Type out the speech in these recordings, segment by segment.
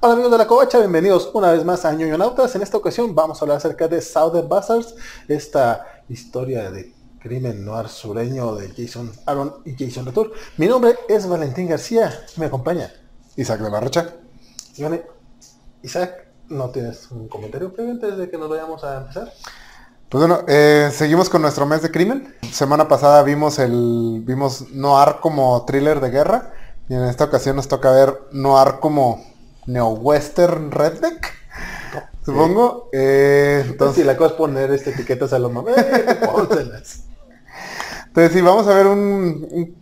Hola amigos de la Covacha, bienvenidos una vez más a Ñoñonautas. En esta ocasión vamos a hablar acerca de Southern Bastards, esta historia de crimen noir sureño de Jason Aaron y Jason Latour. Mi nombre es Valentín García, me acompaña Isaac de Barrocha. Isaac, ¿no tienes un comentario previo antes de que nos vayamos a empezar? Pues bueno, eh, seguimos con nuestro mes de crimen. Semana pasada vimos el vimos Noir como thriller de guerra y en esta ocasión nos toca ver Noir como neo-western redneck, supongo. Eh, Entonces, si la cosa es poner este, etiquetas a mamás, pónselas. Entonces sí, vamos a ver un, un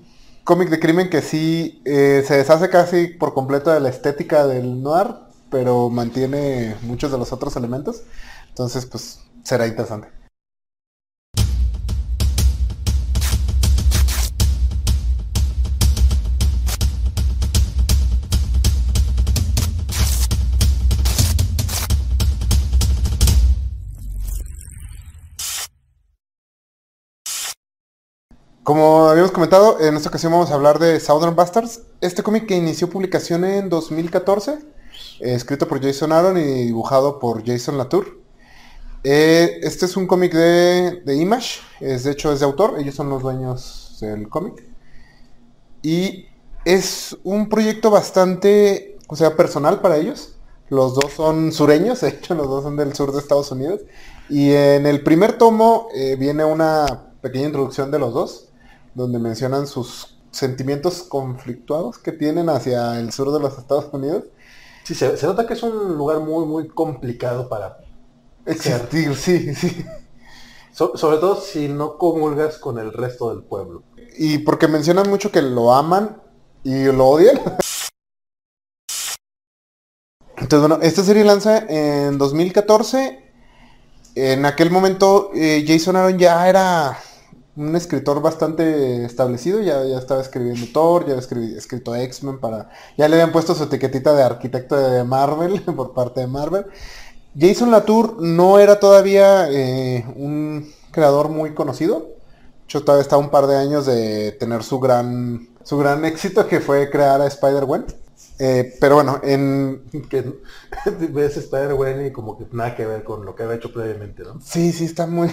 cómic de crimen que sí eh, se deshace casi por completo de la estética del noir, pero mantiene muchos de los otros elementos. Entonces, pues será interesante. Como habíamos comentado, en esta ocasión vamos a hablar de Southern Bastards. Este cómic que inició publicación en 2014, eh, escrito por Jason Aaron y dibujado por Jason Latour. Eh, este es un cómic de, Image, es, de hecho es de autor, ellos son los dueños del cómic. Y es un proyecto bastante, o sea, personal para ellos. Los dos son sureños, de hecho los dos son del sur de Estados Unidos. Y en el primer tomo eh, viene una pequeña introducción de los dos donde mencionan sus sentimientos conflictuados que tienen hacia el sur de los Estados Unidos. Sí, se, se nota que es un lugar muy, muy complicado para existir, sí, sí. So, sobre todo si no comulgas con el resto del pueblo. Y porque mencionan mucho que lo aman y lo odian. Entonces, bueno, esta serie lanza en 2014. En aquel momento eh, Jason Aaron ya era un escritor bastante establecido, ya, ya estaba escribiendo Thor, ya había escrito X-Men para. Ya le habían puesto su etiquetita de arquitecto de Marvel por parte de Marvel. Jason Latour no era todavía eh, un creador muy conocido. Yo todavía estaba un par de años de tener su gran su gran éxito que fue crear a Spider-Gwen. Eh, pero bueno, en... Ves Spider-Gwen y como que nada que ver con lo que había hecho previamente, ¿no? Sí, sí, está muy...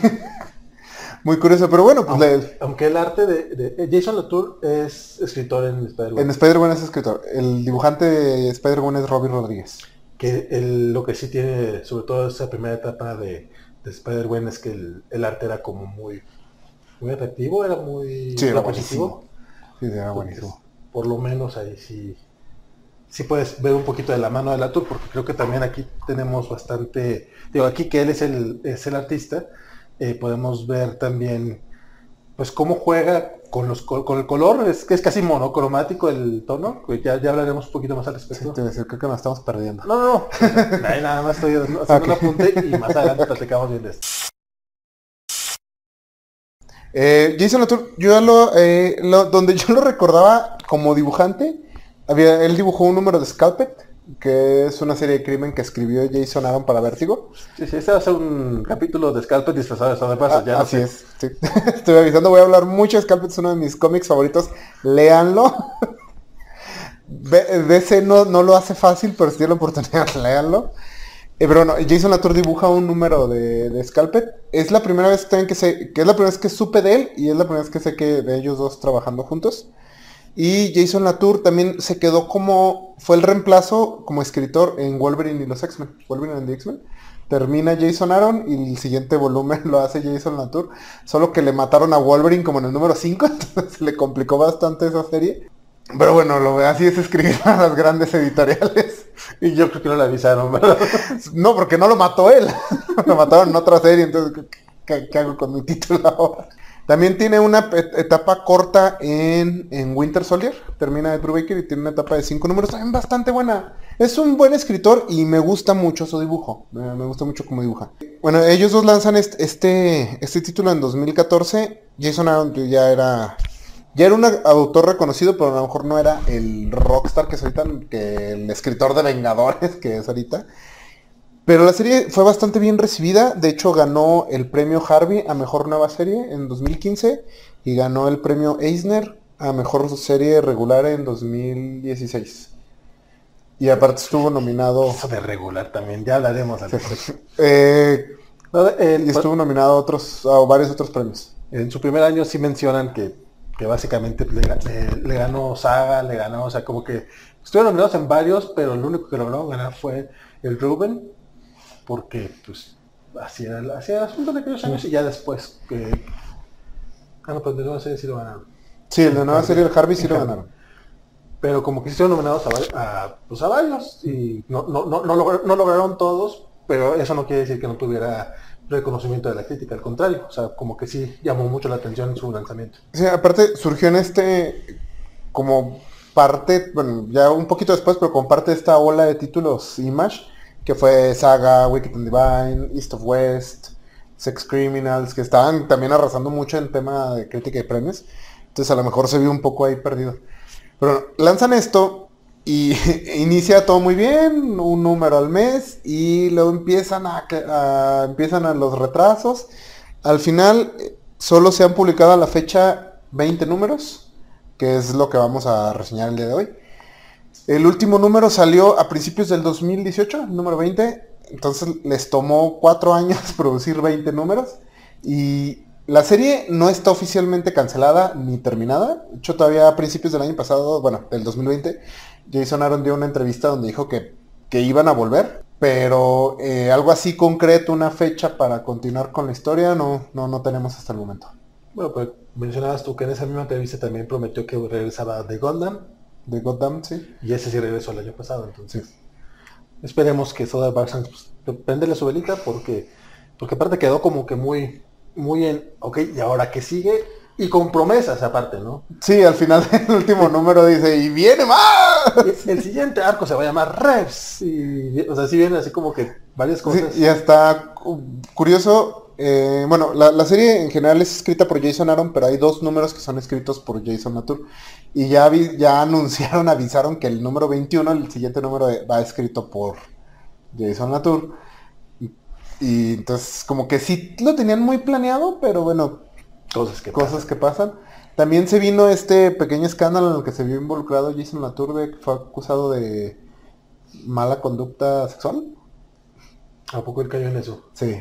muy curioso, pero bueno, pues... Aunque, le... aunque el arte de, de, Jason Latour es escritor en Spider-Man. En Spider-Man es escritor. El dibujante de Spider-Man es Robbie Rodríguez. Que el, lo que sí tiene, sobre todo esa primera etapa de, de Spider-Man es que el, el, arte era como muy, muy atractivo, era muy sí, era buenísimo. Sí, era buenísimo. Entonces, por lo menos ahí sí, sí puedes ver un poquito de la mano de Latour, porque creo que también aquí tenemos bastante, digo, aquí que él es el, es el artista, eh, podemos ver también pues cómo juega con los con el color, es que es casi monocromático el tono, ya, ya hablaremos un poquito más al respecto. Sí, te decir, creo que nos estamos perdiendo. No, no, no. Ahí nada más estoy haciendo okay. un apunte y más adelante platicamos bien de esto. Eh, Jason Latour, yo lo, eh, lo, donde yo lo recordaba como dibujante, había, él dibujó un número de Scalpet, que es una serie de crimen que escribió Jason Aaron para Vértigo. Sí, sí, este va a ser un capítulo de Scalpet disfrazado de Southern Bastards. Ah, ya así no es. Sí. Estoy avisando, voy a hablar mucho de Scalpet, es uno de mis cómics favoritos. Léanlo. DC no, no lo hace fácil, pero si tiene la oportunidad, léanlo. Eh, pero no, Jason Latour dibuja un número de, de. Es la primera vez también que sé, que es la primera vez que supe de él y es la primera vez que sé que de ellos dos trabajando juntos. Y Jason Latour también se quedó como, fue el reemplazo como escritor en Wolverine y los X-Men, Wolverine and the X-Men. Termina Jason Aaron y el siguiente volumen lo hace Jason Latour. Solo que le mataron a Wolverine como en el número 5, entonces le complicó bastante esa serie. Pero bueno, lo así es escribir a las grandes editoriales. Y yo creo que no le avisaron, ¿verdad? No, porque no lo mató él. lo mataron en otra serie, entonces, ¿qué, qué hago con mi título ahora? También tiene una etapa corta en, en, Winter Soldier. Termina Ed Brubaker y tiene una etapa de cinco números también bastante buena. Es un buen escritor y me gusta mucho su dibujo. Me gusta mucho cómo dibuja. Bueno, ellos dos lanzan este, este, este título en 2014. Jason Aaron ya era... Ya era un autor reconocido, pero a lo mejor no era el rockstar que es ahorita, que el escritor de Vengadores que es ahorita. Pero la serie fue bastante bien recibida, de hecho ganó el premio Harvey a Mejor Nueva Serie en 2015 y ganó el premio Eisner a Mejor Serie Regular en 2016. Y aparte estuvo nominado... Eso de regular también, ya hablaremos al respecto. Eh, No, el- y estuvo nominado a otros, a varios otros premios. En su primer año sí mencionan que, que básicamente le, ga- le- le ganó Saga, le ganó, o sea, como que estuvieron nominados en varios, pero el único que lograron ganar fue el Ruben, porque pues así era, así era el asunto de aquellos años y ya después que... Ah, no, pero de nuevo sé si lo ganaron. Sí, el de nueva serie, el Harvey, sí lo ganaron. Pero como que sí estuvieron nominados a, a, pues, a varios y no, no, no, no, logra- no lograron todos, pero eso no quiere decir que no tuviera reconocimiento de la crítica, al contrario, o sea, como que sí llamó mucho la atención en su lanzamiento. Sí, aparte surgió en este como parte, bueno, ya un poquito después, pero como parte de esta ola de títulos Image, que fue Saga, Wicked and Divine, East of West, Sex Criminals, que estaban también arrasando mucho en tema de crítica y premios. Entonces a lo mejor se vio un poco ahí perdido. Pero lanzan esto y inicia todo muy bien, un número al mes, y luego empiezan a, a- empiezan a los retrasos. Al final solo se han publicado a la fecha 20 números, que es lo que vamos a reseñar el día de hoy. El último número salió a principios del 2018, el número 20. Entonces les tomó cuatro años producir 20 números. Y la serie no está oficialmente cancelada ni terminada. De hecho, todavía a principios del año pasado, bueno, del 2020, Jason Aaron dio una entrevista donde dijo que, que iban a volver. Pero eh, algo así concreto, una fecha para continuar con la historia, no, no, no tenemos hasta el momento. Bueno, pues mencionabas tú que en esa misma entrevista también prometió que regresaba de Gundam De Goddamn, sí. y ese sí regresó el año pasado, entonces esperemos que Soda Barsan pues, prenderle su velita porque porque aparte quedó como que muy muy en, ok, y ahora que sigue y con promesas aparte, ¿no? Sí, al final del último número dice, y viene más. Y El siguiente arco se va a llamar Revs y o sea, sí vienen así como que varias Sí, cosas. y está cu- curioso. Eh, bueno, la, la serie en general es escrita por Jason Aaron, pero hay dos números que son escritos por Jason Latour. Y ya, anunciaron, avisaron que el número 21, el siguiente número, eh, va escrito por Jason Latour. Y, y entonces como que sí lo tenían muy planeado, pero bueno, cosas que cosas que pasan. También se vino este pequeño escándalo en el que se vio involucrado Jason Latour, de que fue acusado de mala conducta sexual. ¿A poco él cayó en eso? Sí.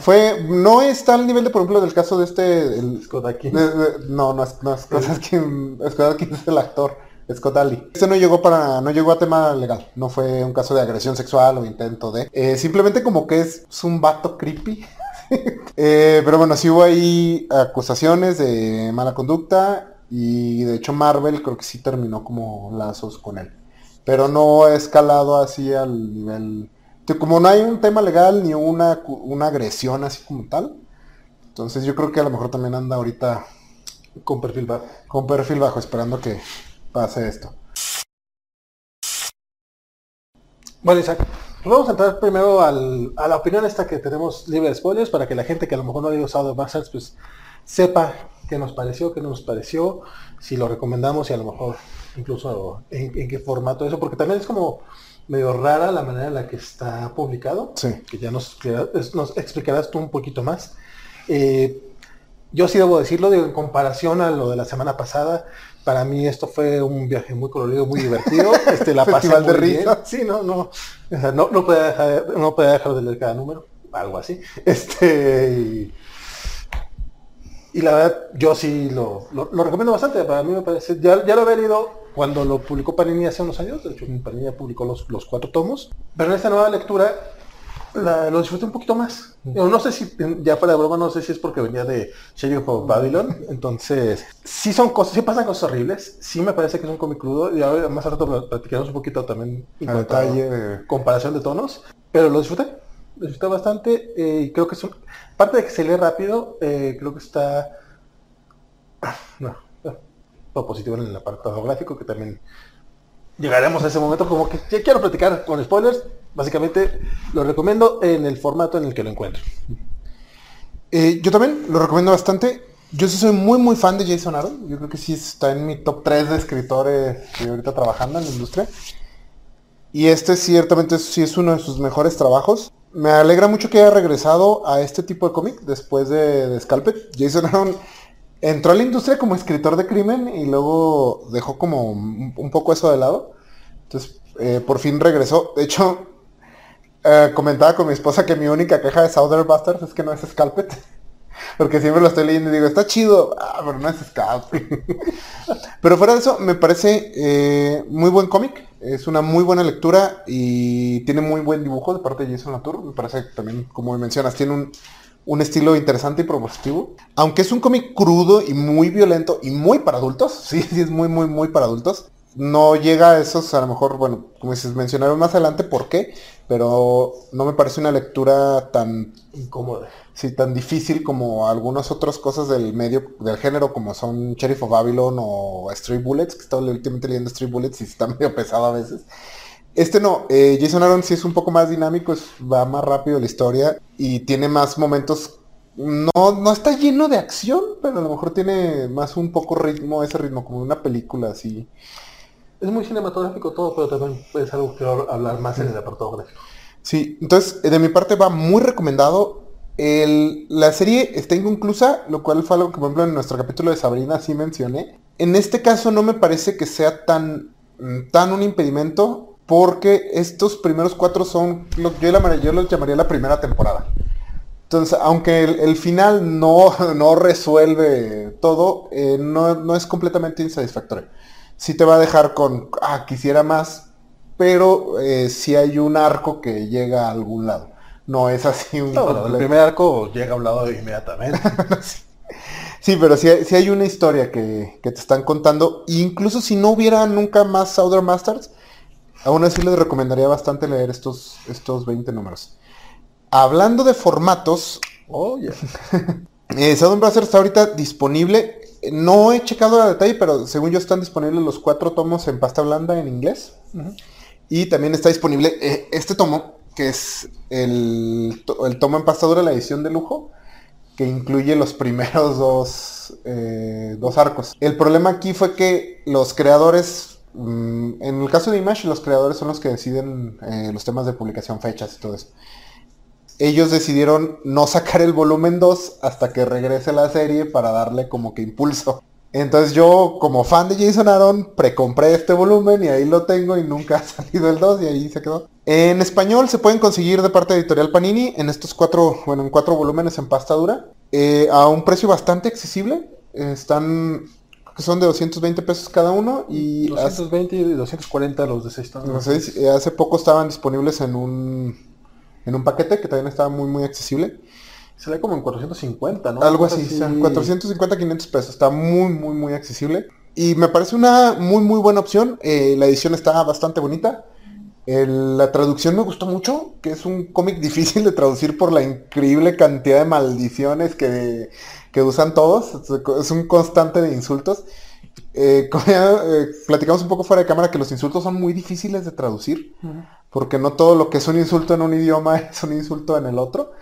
Fue, no está al nivel de, por ejemplo, del caso de este, el, Scott de- de- no, no es, no es Scott Adkins, Scott Adkins es el actor, Scott Ali. Este no llegó para, no llegó a tema legal, no fue un caso de agresión sexual o intento de, eh, simplemente como que es, es un vato creepy. Eh, pero bueno, sí hubo ahí acusaciones de mala conducta y de hecho Marvel creo que sí terminó como lazos con él. Pero no ha escalado así al nivel... Como no hay un tema legal ni una, una agresión así como tal. Entonces yo creo que a lo mejor también anda ahorita Con perfil bajo. con perfil bajo esperando que pase esto. Bueno, Isaac, pues vamos a entrar primero al- a la opinión esta que tenemos libre de spoilers para que la gente que a lo mejor no haya usado Bastards pues sepa qué nos pareció, qué no nos pareció, si lo recomendamos y a lo mejor incluso en qué formato eso, porque también es como medio rara la manera en la que está publicado, Sí. que ya nos, explicarás tú un poquito más. Eh, yo sí debo decirlo, digo, en comparación a lo de la semana pasada, para mí esto fue un viaje muy colorido, muy divertido. Este, la pasé Festival de muy bien. Sí, no, no, o sea, no, no podía dejar, no podía dejar de leer cada número, algo así. Este, y, y la verdad, yo sí lo, lo, lo recomiendo bastante. Para mí me parece, ya, ya lo había leído cuando lo publicó Panini hace unos años. De hecho, Panini ya publicó los, los cuatro tomos. Pero en esta nueva lectura la- lo disfruté un poquito más. Digo, No sé si, ya fuera de broma, no sé si es porque venía de Sheriff of Babylon. Entonces, sí son cosas, sí pasan cosas horribles. Sí me parece que es un cómic crudo. Y ahora más rato pl- platicaremos un poquito también en detalle de- comparación de tonos. Pero lo disfruté. Lo disfruté bastante. eh, y creo que es un... Aparte de que se lee rápido, eh, creo que está... No, no, positivo en el apartado gráfico, que también llegaremos a ese momento como que ya quiero platicar con spoilers. Básicamente lo recomiendo en el formato en el que lo encuentro. Eh, yo también lo recomiendo bastante. Yo sí soy muy muy fan de Jason Aaron. Yo creo que sí está en mi top 3 de escritores que ahorita trabajando en la industria. Y este ciertamente sí es uno de sus mejores trabajos. Me alegra mucho que haya regresado a este tipo de cómic después de, de Scalped. Jason Aaron entró a la industria como escritor de crimen y luego dejó como un, poco eso de lado. Entonces eh, por fin regresó. De hecho, eh, comentaba con mi esposa que mi única queja de Southern Bastards es que no es Scalpet. Porque siempre lo estoy leyendo y digo, está chido, ah, pero no es Scalpet. pero fuera de eso, me parece eh, muy buen cómic. Es una muy buena lectura y tiene muy buen dibujo de parte de Jason Latour. Me parece que también, como mencionas, tiene un, un estilo interesante y propositivo. Aunque es un cómic crudo y muy violento y muy para adultos. Sí, sí, es muy, muy, muy para adultos no llega a esos, a lo mejor, bueno, como dices, mencionaron más adelante por qué, pero no me parece una lectura tan incómoda. Sí, tan difícil como algunas otras cosas del medio, del género, como son Sheriff of Babylon o Street Bullets, que estaba últimamente leyendo Street Bullets y está medio pesado a veces. Este no, eh, Jason Aaron sí es un poco más dinámico, va más rápido la historia y tiene más momentos no, no está lleno de acción, pero a lo mejor tiene más un poco ritmo, ese ritmo, como una película así es muy cinematográfico todo, pero también es algo que hablar más en el apartado gráfico. Sí, entonces de mi parte va muy recomendado. la serie está inconclusa, lo cual fue algo que por ejemplo en nuestro capítulo de Sabrina sí mencioné. En este caso no me parece que sea tan, tan un impedimento porque estos primeros cuatro son lo que yo, yo los llamaría la primera temporada. Entonces, aunque el, final no, no, resuelve todo, eh, no, no, es completamente insatisfactorio sí te va a dejar con, ah, quisiera más, pero eh, si hay un arco que llega a algún lado. No es así un... el primer arco llega a un lado inmediatamente. sí. pero si hay, hay una historia que, te están contando, incluso si no hubiera nunca más Southern Masters, aún así les recomendaría bastante leer estos, estos 20 números. Hablando de formatos, oh, eh, Southern Masters está ahorita disponible no he checado a detalle, pero según yo están disponibles los cuatro tomos en pasta blanda en inglés. Y también está disponible eh, este tomo, que es el, tomo en pasta dura, la edición de lujo, que incluye los primeros dos, eh, dos arcos. El problema aquí fue que los creadores, mm, en el caso de Image, los creadores son los que deciden eh, los temas de publicación, fechas y todo eso ellos decidieron no sacar el volumen 2 hasta que regrese la serie para darle como que impulso. Entonces yo, como fan de Jason Aaron, precompré este volumen y ahí lo tengo y nunca ha salido el 2 y ahí se quedó. En español se pueden conseguir de parte de Editorial Panini en estos cuatro, bueno, en cuatro volúmenes en pasta dura, eh, a un precio bastante accesible. están, que son de 220 pesos cada uno y... 220 y 240 los de 6 no sé, hace poco estaban disponibles en un en un paquete que también estaba muy, muy accesible. Se ve como en 450, ¿no? Algo así, 450, 500 pesos. Está muy, muy, muy accesible. Y me parece una muy, muy buena opción. Eh, la edición está bastante bonita. la traducción me gustó mucho, que es un cómic difícil de traducir por la increíble cantidad de maldiciones que, que usan todos. Es un constante de insultos. Eh, como ya eh, platicamos un poco fuera de cámara que los insultos son muy difíciles de traducir, porque no todo lo que es un insulto en un idioma es un insulto en el otro.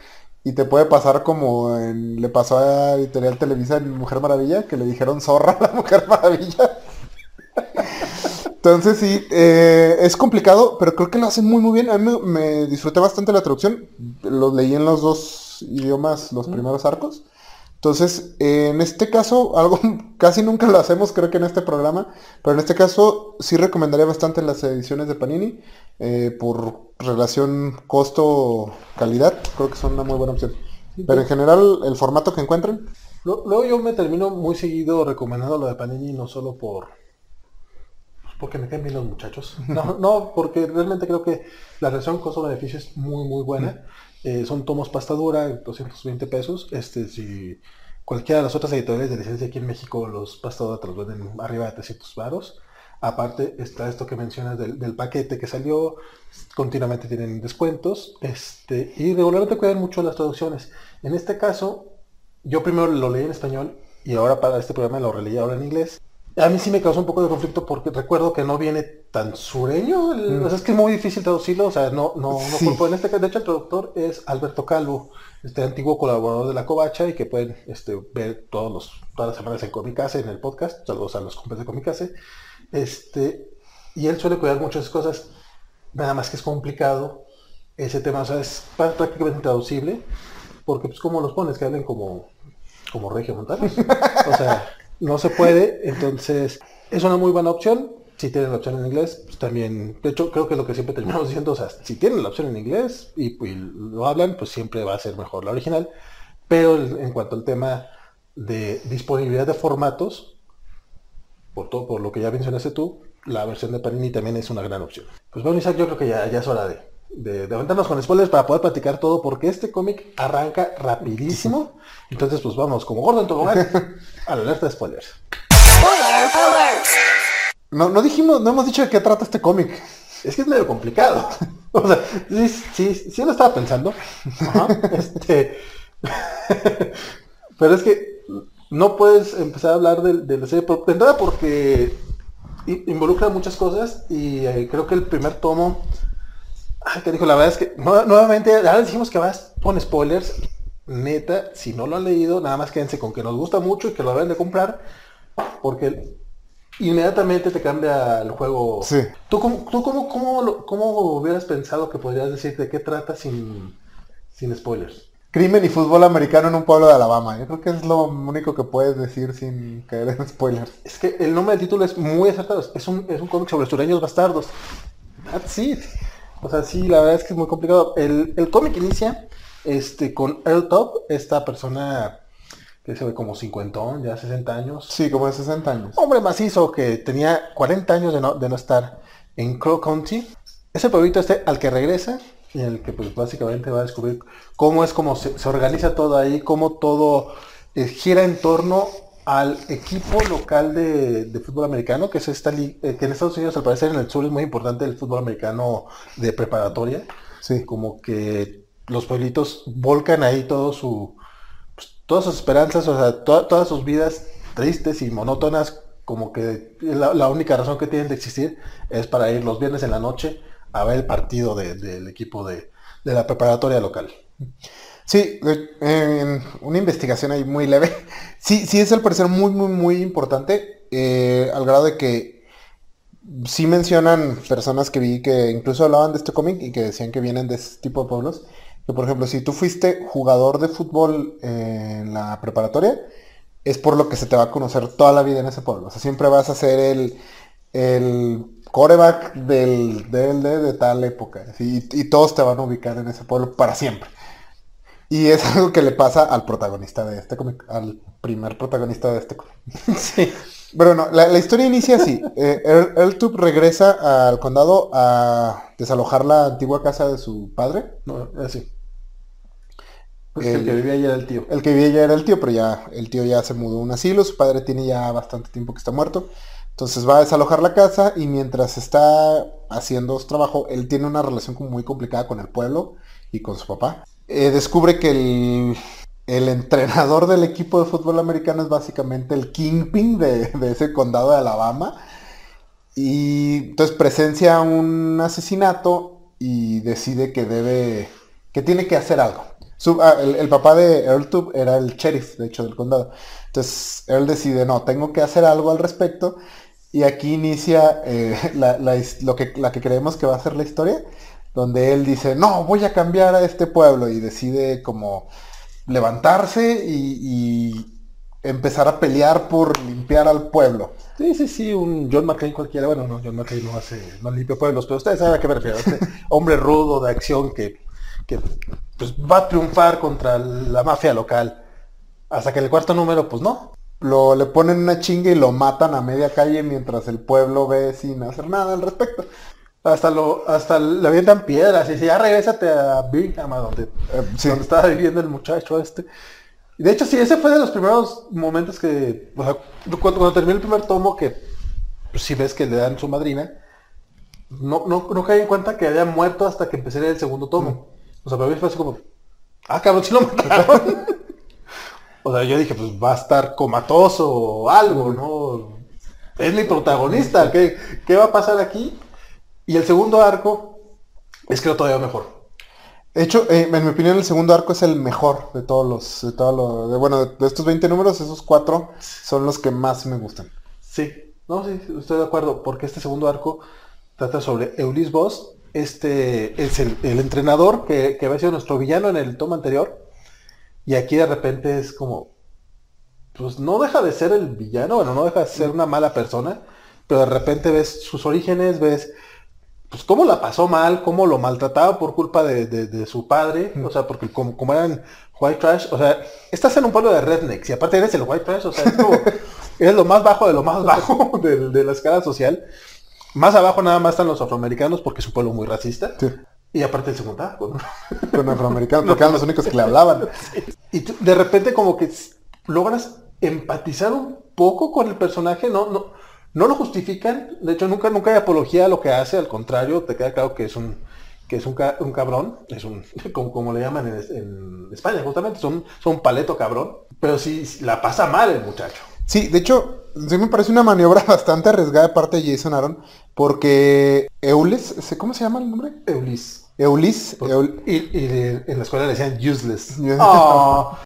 Y te puede pasar como le pasó a Editorial Televisa en Mujer Maravilla, que le dijeron zorra a la Mujer Maravilla. Entonces sí, eh, es complicado, pero creo que lo hacen muy muy bien. A mí me, disfruté bastante la traducción. Lo leí en los dos idiomas, los primeros arcos. Entonces, en este caso, algo casi nunca lo hacemos, creo que en este programa, pero en este caso sí recomendaría bastante las ediciones de Panini eh, por relación costo-calidad, creo que son una muy buena opción. pero en general, el formato que encuentren. Luego yo me termino muy seguido recomendando lo de Panini, no solo por porque me caen bien los muchachos. No, no, porque realmente creo que la relación costo-beneficio es muy, muy buena. Eh, son tomos pasta dura, 220 pesos. Este, si cualquiera de las otras editoriales de licencia aquí en México, los pasta dura te los venden arriba de 300 varos. Aparte está esto que mencionas del, paquete que salió, continuamente tienen descuentos, este, y regularmente cuidan mucho las traducciones. En este caso, yo primero lo leí en español y ahora para este programa lo releí ahora en inglés. A mí sí me causó un poco de conflicto porque recuerdo que no viene tan sureño. Mm. es que es muy difícil traducirlo. O sea, no, no, no en este De hecho, el traductor es Alberto Calvo, este antiguo colaborador de la Covacha y que pueden este, ver todos los, todas las semanas en Comicase, en el podcast. Saludos a los compas de Comicase. Este, y él suele cuidar muchas cosas. Nada más que es complicado ese tema. O sea, es prácticamente traducible. Porque, pues, como los pones? Que hablen como, como Regio Montana. o sea no se puede, entonces es una muy buena opción. si tienen la opción en inglés, pues también, de hecho creo que lo que siempre terminamos diciendo, o sea, si tienen la opción en inglés y, lo hablan, pues siempre va a ser mejor la original. Pero en cuanto al tema de disponibilidad de formatos, por todo, por lo que ya mencionaste tú, la versión de Panini también es una gran opción. Pues bueno, Isaac, yo creo que ya es hora de, de, de aventarnos con spoilers para poder platicar todo, porque este cómic arranca rapidísimo. Entonces, pues vamos, como gordo en tobogán, a la alerta de spoilers. No, no dijimos, no hemos dicho de qué trata este cómic. Es que es medio complicado. o sea, sí, sí, sí lo estaba pensando. Ajá, este... Pero es que no puedes empezar a hablar de, de la serie por, de entrada porque i- involucra muchas cosas y eh, creo que el primer tomo, ay, que dijo, la verdad es que nue- nuevamente, ahora dijimos que vas con spoilers, neta, si no lo han leído, nada más quédense con que nos gusta mucho y que lo deben de comprar, porque inmediatamente te cambia el juego. Sí. ¿Tú, cómo, tú cómo, cómo, lo- cómo hubieras pensado que podrías decir de qué trata sin, sin spoilers? Crimen y fútbol americano en un pueblo de Alabama. Yo creo que es lo único que puedes decir sin caer en spoilers. Es que el nombre del título es muy acertado. Es un, es un cómic sobre sureños bastardos. That's it. O sea, sí, la verdad es que es muy complicado. El, el cómic inicia este, con Earl Top, esta persona que se ve como cincuentón, ya 60 años. Sí, como de 60 años. Hombre macizo que tenía 40 años de no, de no estar en Crow County. Es el pueblito este al que regresa y en el que pues básicamente va a descubrir cómo es como se, se organiza todo ahí, cómo todo eh, gira en torno al equipo local de, de fútbol americano, que es esta eh, que en Estados Unidos al parecer en el sur es muy importante el fútbol americano de preparatoria. Sí. Como que los pueblitos volcan ahí todo su, pues, todas sus esperanzas, o sea, to- todas sus vidas tristes y monótonas, como que la, la única razón que tienen de existir es para ir los viernes en la noche a ver el partido de- del equipo de, de la preparatoria local. Sí, en una investigación ahí muy leve. Sí, sí es al parecer muy, muy, muy importante. eh, al grado de que sí mencionan personas que vi que incluso hablaban de este cómic y que decían que vienen de ese tipo de pueblos. Que por ejemplo, si tú fuiste jugador de fútbol en la preparatoria, es por lo que se te va a conocer toda la vida en ese pueblo. O sea, siempre vas a ser el, el coreback del DLD de tal época. y todos te van a ubicar en ese pueblo para siempre. Y es algo que le pasa al protagonista de este cómic, al primer protagonista de este cómic. Sí. Pero no, la, la historia inicia así. Eh, Earl, Earl Tube regresa al condado a desalojar la antigua casa de su padre. No, así. Pues El- el que vivía ahí era el tío. El que vivía ya era el tío, pero ya el tío ya se mudó a un asilo, su padre tiene ya bastante tiempo que está muerto. Entonces va a desalojar la casa y mientras está haciendo su trabajo, él tiene una relación como muy complicada con el pueblo y con su papá. Eh, descubre que el, el entrenador del equipo de fútbol americano es básicamente el kingpin de, ese condado de Alabama. Y entonces presencia un asesinato y decide que debe, que tiene que hacer algo. Ah, el, papá de Earl Tube era el sheriff, de hecho, del condado. Entonces Earl decide, no, tengo que hacer algo al respecto. Y aquí inicia eh, lo que, la que creemos que va a ser la historia, donde él dice, no, voy a cambiar a este pueblo y decide como levantarse y, y empezar a pelear por limpiar al pueblo. Sí, sí, sí, un John McClane cualquiera. Bueno, no, John McClane no hace, no limpia pueblos, pero ustedes saben a qué me refiero. Este hombre rudo de acción que, que pues, va a triunfar contra la mafia local. Hasta que en el cuarto número, pues no. Lo, le ponen una chinga y lo matan a media calle mientras el pueblo ve sin hacer nada al respecto. Hasta lo, hasta le avientan piedras y dice, ya regrésate a Birmingham, donde, Eh, sí. donde estaba viviendo el muchacho este. Y de hecho, sí, ese fue de los primeros momentos que, o sea, cuando, cuando terminó el primer tomo, que pues, sí ves que le dan su madrina, no, no, no caí en cuenta que había muerto hasta que empecé el segundo tomo. O sea, para mí fue así como, ah, cabrón, sí lo mataron. o sea, yo dije, pues va a estar comatoso o algo, ¿no? Es mi protagonista, ¿qué, qué va a pasar aquí? Y el segundo arco es creo todavía mejor. De hecho, eh, en mi opinión, el segundo arco es el mejor de todos los, de todos los, de- bueno, de, de estos 20 números, esos cuatro son los que más me gustan. Sí, no, sí, estoy de acuerdo, porque este segundo arco trata sobre Eulis Boss. Este es el, el entrenador que, que había sido nuestro villano en el tomo anterior. Y aquí de repente es como, pues no deja de ser el villano, bueno, no deja de ser una mala persona, pero de repente ves sus orígenes, ves pues cómo la pasó mal, cómo lo maltrataba por culpa de, de- de su padre, o sea, porque como, como eran white trash, o sea, estás en un pueblo de rednecks y aparte eres el white trash, o sea, es como, eres lo más bajo de lo más bajo de, de la escala social. Más abajo nada más están los afroamericanos porque es un pueblo muy racista. Sí. Y aparte el segundo, ah, con- Con afroamericanos, porque eran los únicos que le hablaban. y tú, de repente como que logras empatizar un poco con el personaje, no, no, no lo justifican, de hecho nunca, nunca hay apología a lo que hace, al contrario, te queda claro que es un, que es un, ca- un cabrón, es un, como, como le llaman en, en España justamente, son, son paleto cabrón, pero sí la pasa mal el muchacho. Sí, de hecho, sí me parece una maniobra bastante arriesgada de parte de Jason Aaron, porque Eulis, ¿cómo se llama el nombre? Eulis. Eulis, Eul- Y, y de- en la escuela le decían useless. Oh.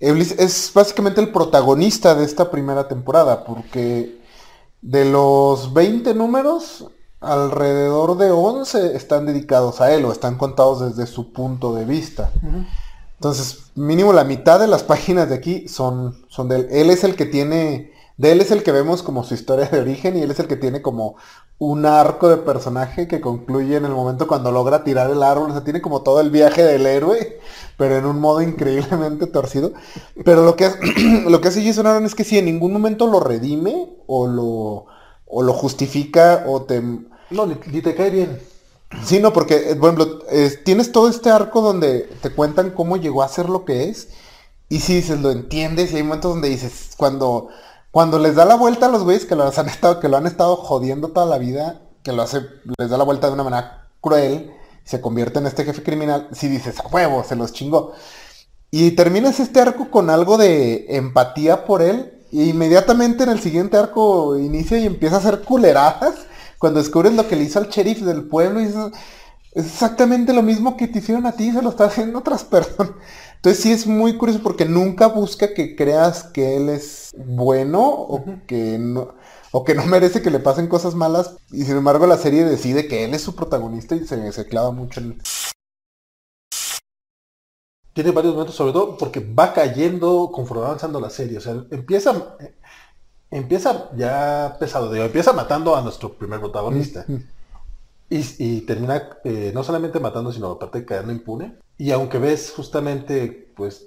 Eulis es básicamente el protagonista de esta primera temporada, porque de los 20 números, alrededor de 11 están dedicados a él o están contados desde su punto de vista. Entonces, mínimo la mitad de las páginas de aquí son, son de él. Él es el que tiene, de él es el que vemos como su historia de origen y él es el que tiene como un arco de personaje que concluye en el momento cuando logra tirar el árbol. O sea, tiene como todo el viaje del héroe, pero en un modo increíblemente torcido. Pero lo que, es- lo que hace Jason Aaron es que si en ningún momento lo redime o lo, o lo justifica o te, No, ni, ni te cae bien. Sí, no, porque, eh, por ejemplo, es- tienes todo este arco donde te cuentan cómo llegó a ser lo que es. Y si dices, lo entiendes, y hay momentos donde dices, cuando, cuando les da la vuelta a los güeyes que, lo han estado jodiendo toda la vida, que lo hace, les da la vuelta de una manera cruel, se convierte en este jefe criminal, si dices, a huevo, se los chingó. Y terminas este arco con algo de empatía por él. Y inmediatamente en el siguiente arco inicia y empieza a hacer culeradas. Cuando descubres lo que le hizo al sheriff del pueblo y es exactamente lo mismo que te hicieron a ti, se lo está haciendo otras personas. Entonces sí es muy curioso porque nunca busca que creas que él es bueno o que no o que no merece que le pasen cosas malas y sin embargo la serie decide que él es su protagonista y se, se clava mucho en tiene varios momentos, sobre todo porque va cayendo conforme va avanzando la serie. O sea, empieza, empieza ya pesado, digo, empieza matando a nuestro primer protagonista. Y, y termina eh, no solamente matando, sino aparte quedando impune. Y aunque ves justamente, pues,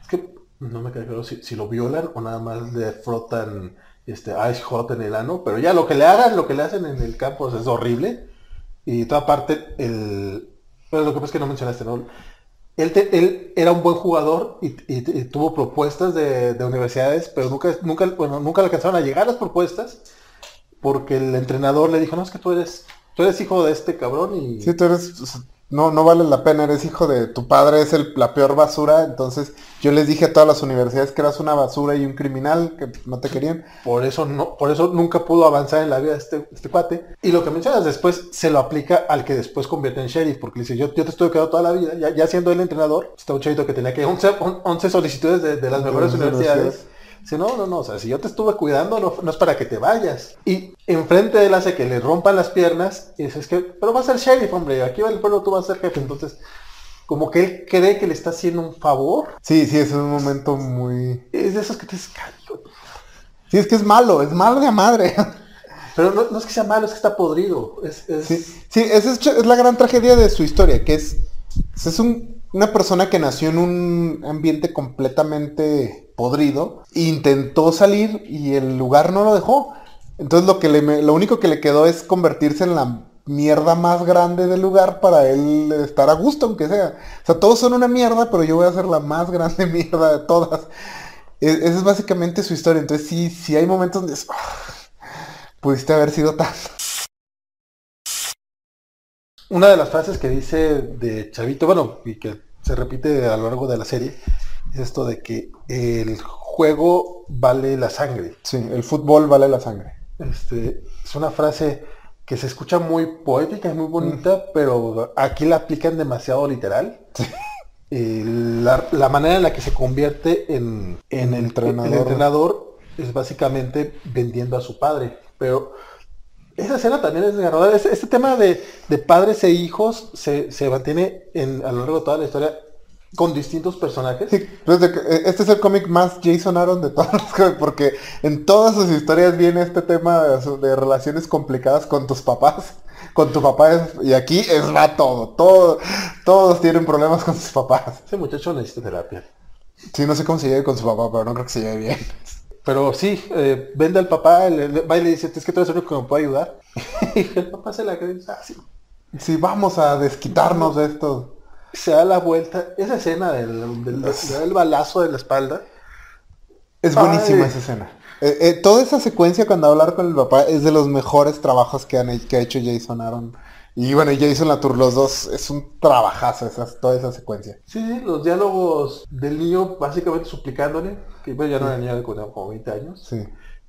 es que no me queda claro si, lo violan o nada más le frotan este ice hot en el ano, pero ya lo que le hagan, lo que le hacen en el campo es horrible. Y toda parte, el... Pero lo que pasa es que no mencionaste, ¿no? Él, él era un buen jugador y, tuvo propuestas de, de universidades, pero nunca, nunca, bueno, nunca le alcanzaron a llegar las propuestas porque el entrenador le dijo, no, es que tú eres, tú eres hijo de este cabrón y... Sí, tú eres, no, no vale la pena, eres hijo de tu padre, es el, la peor basura, entonces yo les dije a todas las universidades que eras una basura y un criminal, que no te querían. Por eso no, por eso nunca pudo avanzar en la vida este, este cuate. Y lo que mencionas después se lo aplica al que después convierte en sheriff, porque le dice, yo, yo te estuve quedando toda la vida, ya, ya siendo el entrenador, está un chavito que tenía que 11, on- 11 solicitudes de, de las mejores universidades. Dice, no, no, no, o sea, si yo te estuve cuidando, no, no es para que te vayas. Y enfrente de él hace que le rompan las piernas y dice, es que, pero vas a ser sheriff, hombre, aquí va el pueblo, tú vas a ser jefe. Entonces, como que él cree que le está haciendo un favor. Sí, sí, ese es un momento muy... Es de esos que te dices, "Cállate". Sí, es que es malo, es malo de madre. Pero no, no es que sea malo, es que está podrido. Es, es- Sí, sí esa es, la gran tragedia de su historia, que es, es un- una persona que nació en un ambiente completamente podrido, intentó salir y el lugar no lo dejó. Entonces lo, que lo único que le quedó es convertirse en la mierda más grande del lugar para él estar a gusto, aunque sea. O sea, todos son una mierda, pero yo voy a ser la más grande mierda de todas. E- Esa es básicamente su historia. Entonces sí, sí hay momentos donde es, "Ah, pudiste haber sido tan... Una de las frases que dice de Chavito, bueno, y que se repite a lo largo de la serie, es esto de que el juego vale la sangre. Sí, el fútbol vale la sangre. Este, es una frase que se escucha muy poética y muy bonita, pero aquí la aplican demasiado literal. Eh, la, la manera en la que se convierte en, en el, Entrenador. el entrenador es básicamente vendiendo a su padre. Pero esa escena también es desgarradora. Este, este tema de, de padres e hijos se, se mantiene en, a lo largo de toda la historia con distintos personajes. Sí, pues eh, este es el cómic más Jason Aaron de todos los cómics, porque en todas sus historias viene este tema de, relaciones complicadas con tus papás, con tu papá, es- y aquí es va todo, todo, todos tienen problemas con sus papás. Ese muchacho necesita terapia. Sí, no sé cómo se lleve con su papá, pero no creo que se lleve bien. Pero sí, eh, vende al papá, le, le- va y le dice, es que tú eres el único que me puede ayudar. y el papá se la cree, ah, sí. Sí, vamos a desquitarnos de esto. Se da la vuelta. Esa escena del, del, del balazo de la espalda. Es buenísima Ay. esa escena. Eh, eh, toda esa secuencia cuando hablar con el papá es de los mejores trabajos que, han, que ha hecho Jason Aaron. Y bueno, Jason Latour, los dos, es un trabajazo esas, toda esa secuencia. Sí, sí, los diálogos del niño básicamente suplicándole, que bueno, ya no era niño de como 20 años. Sí.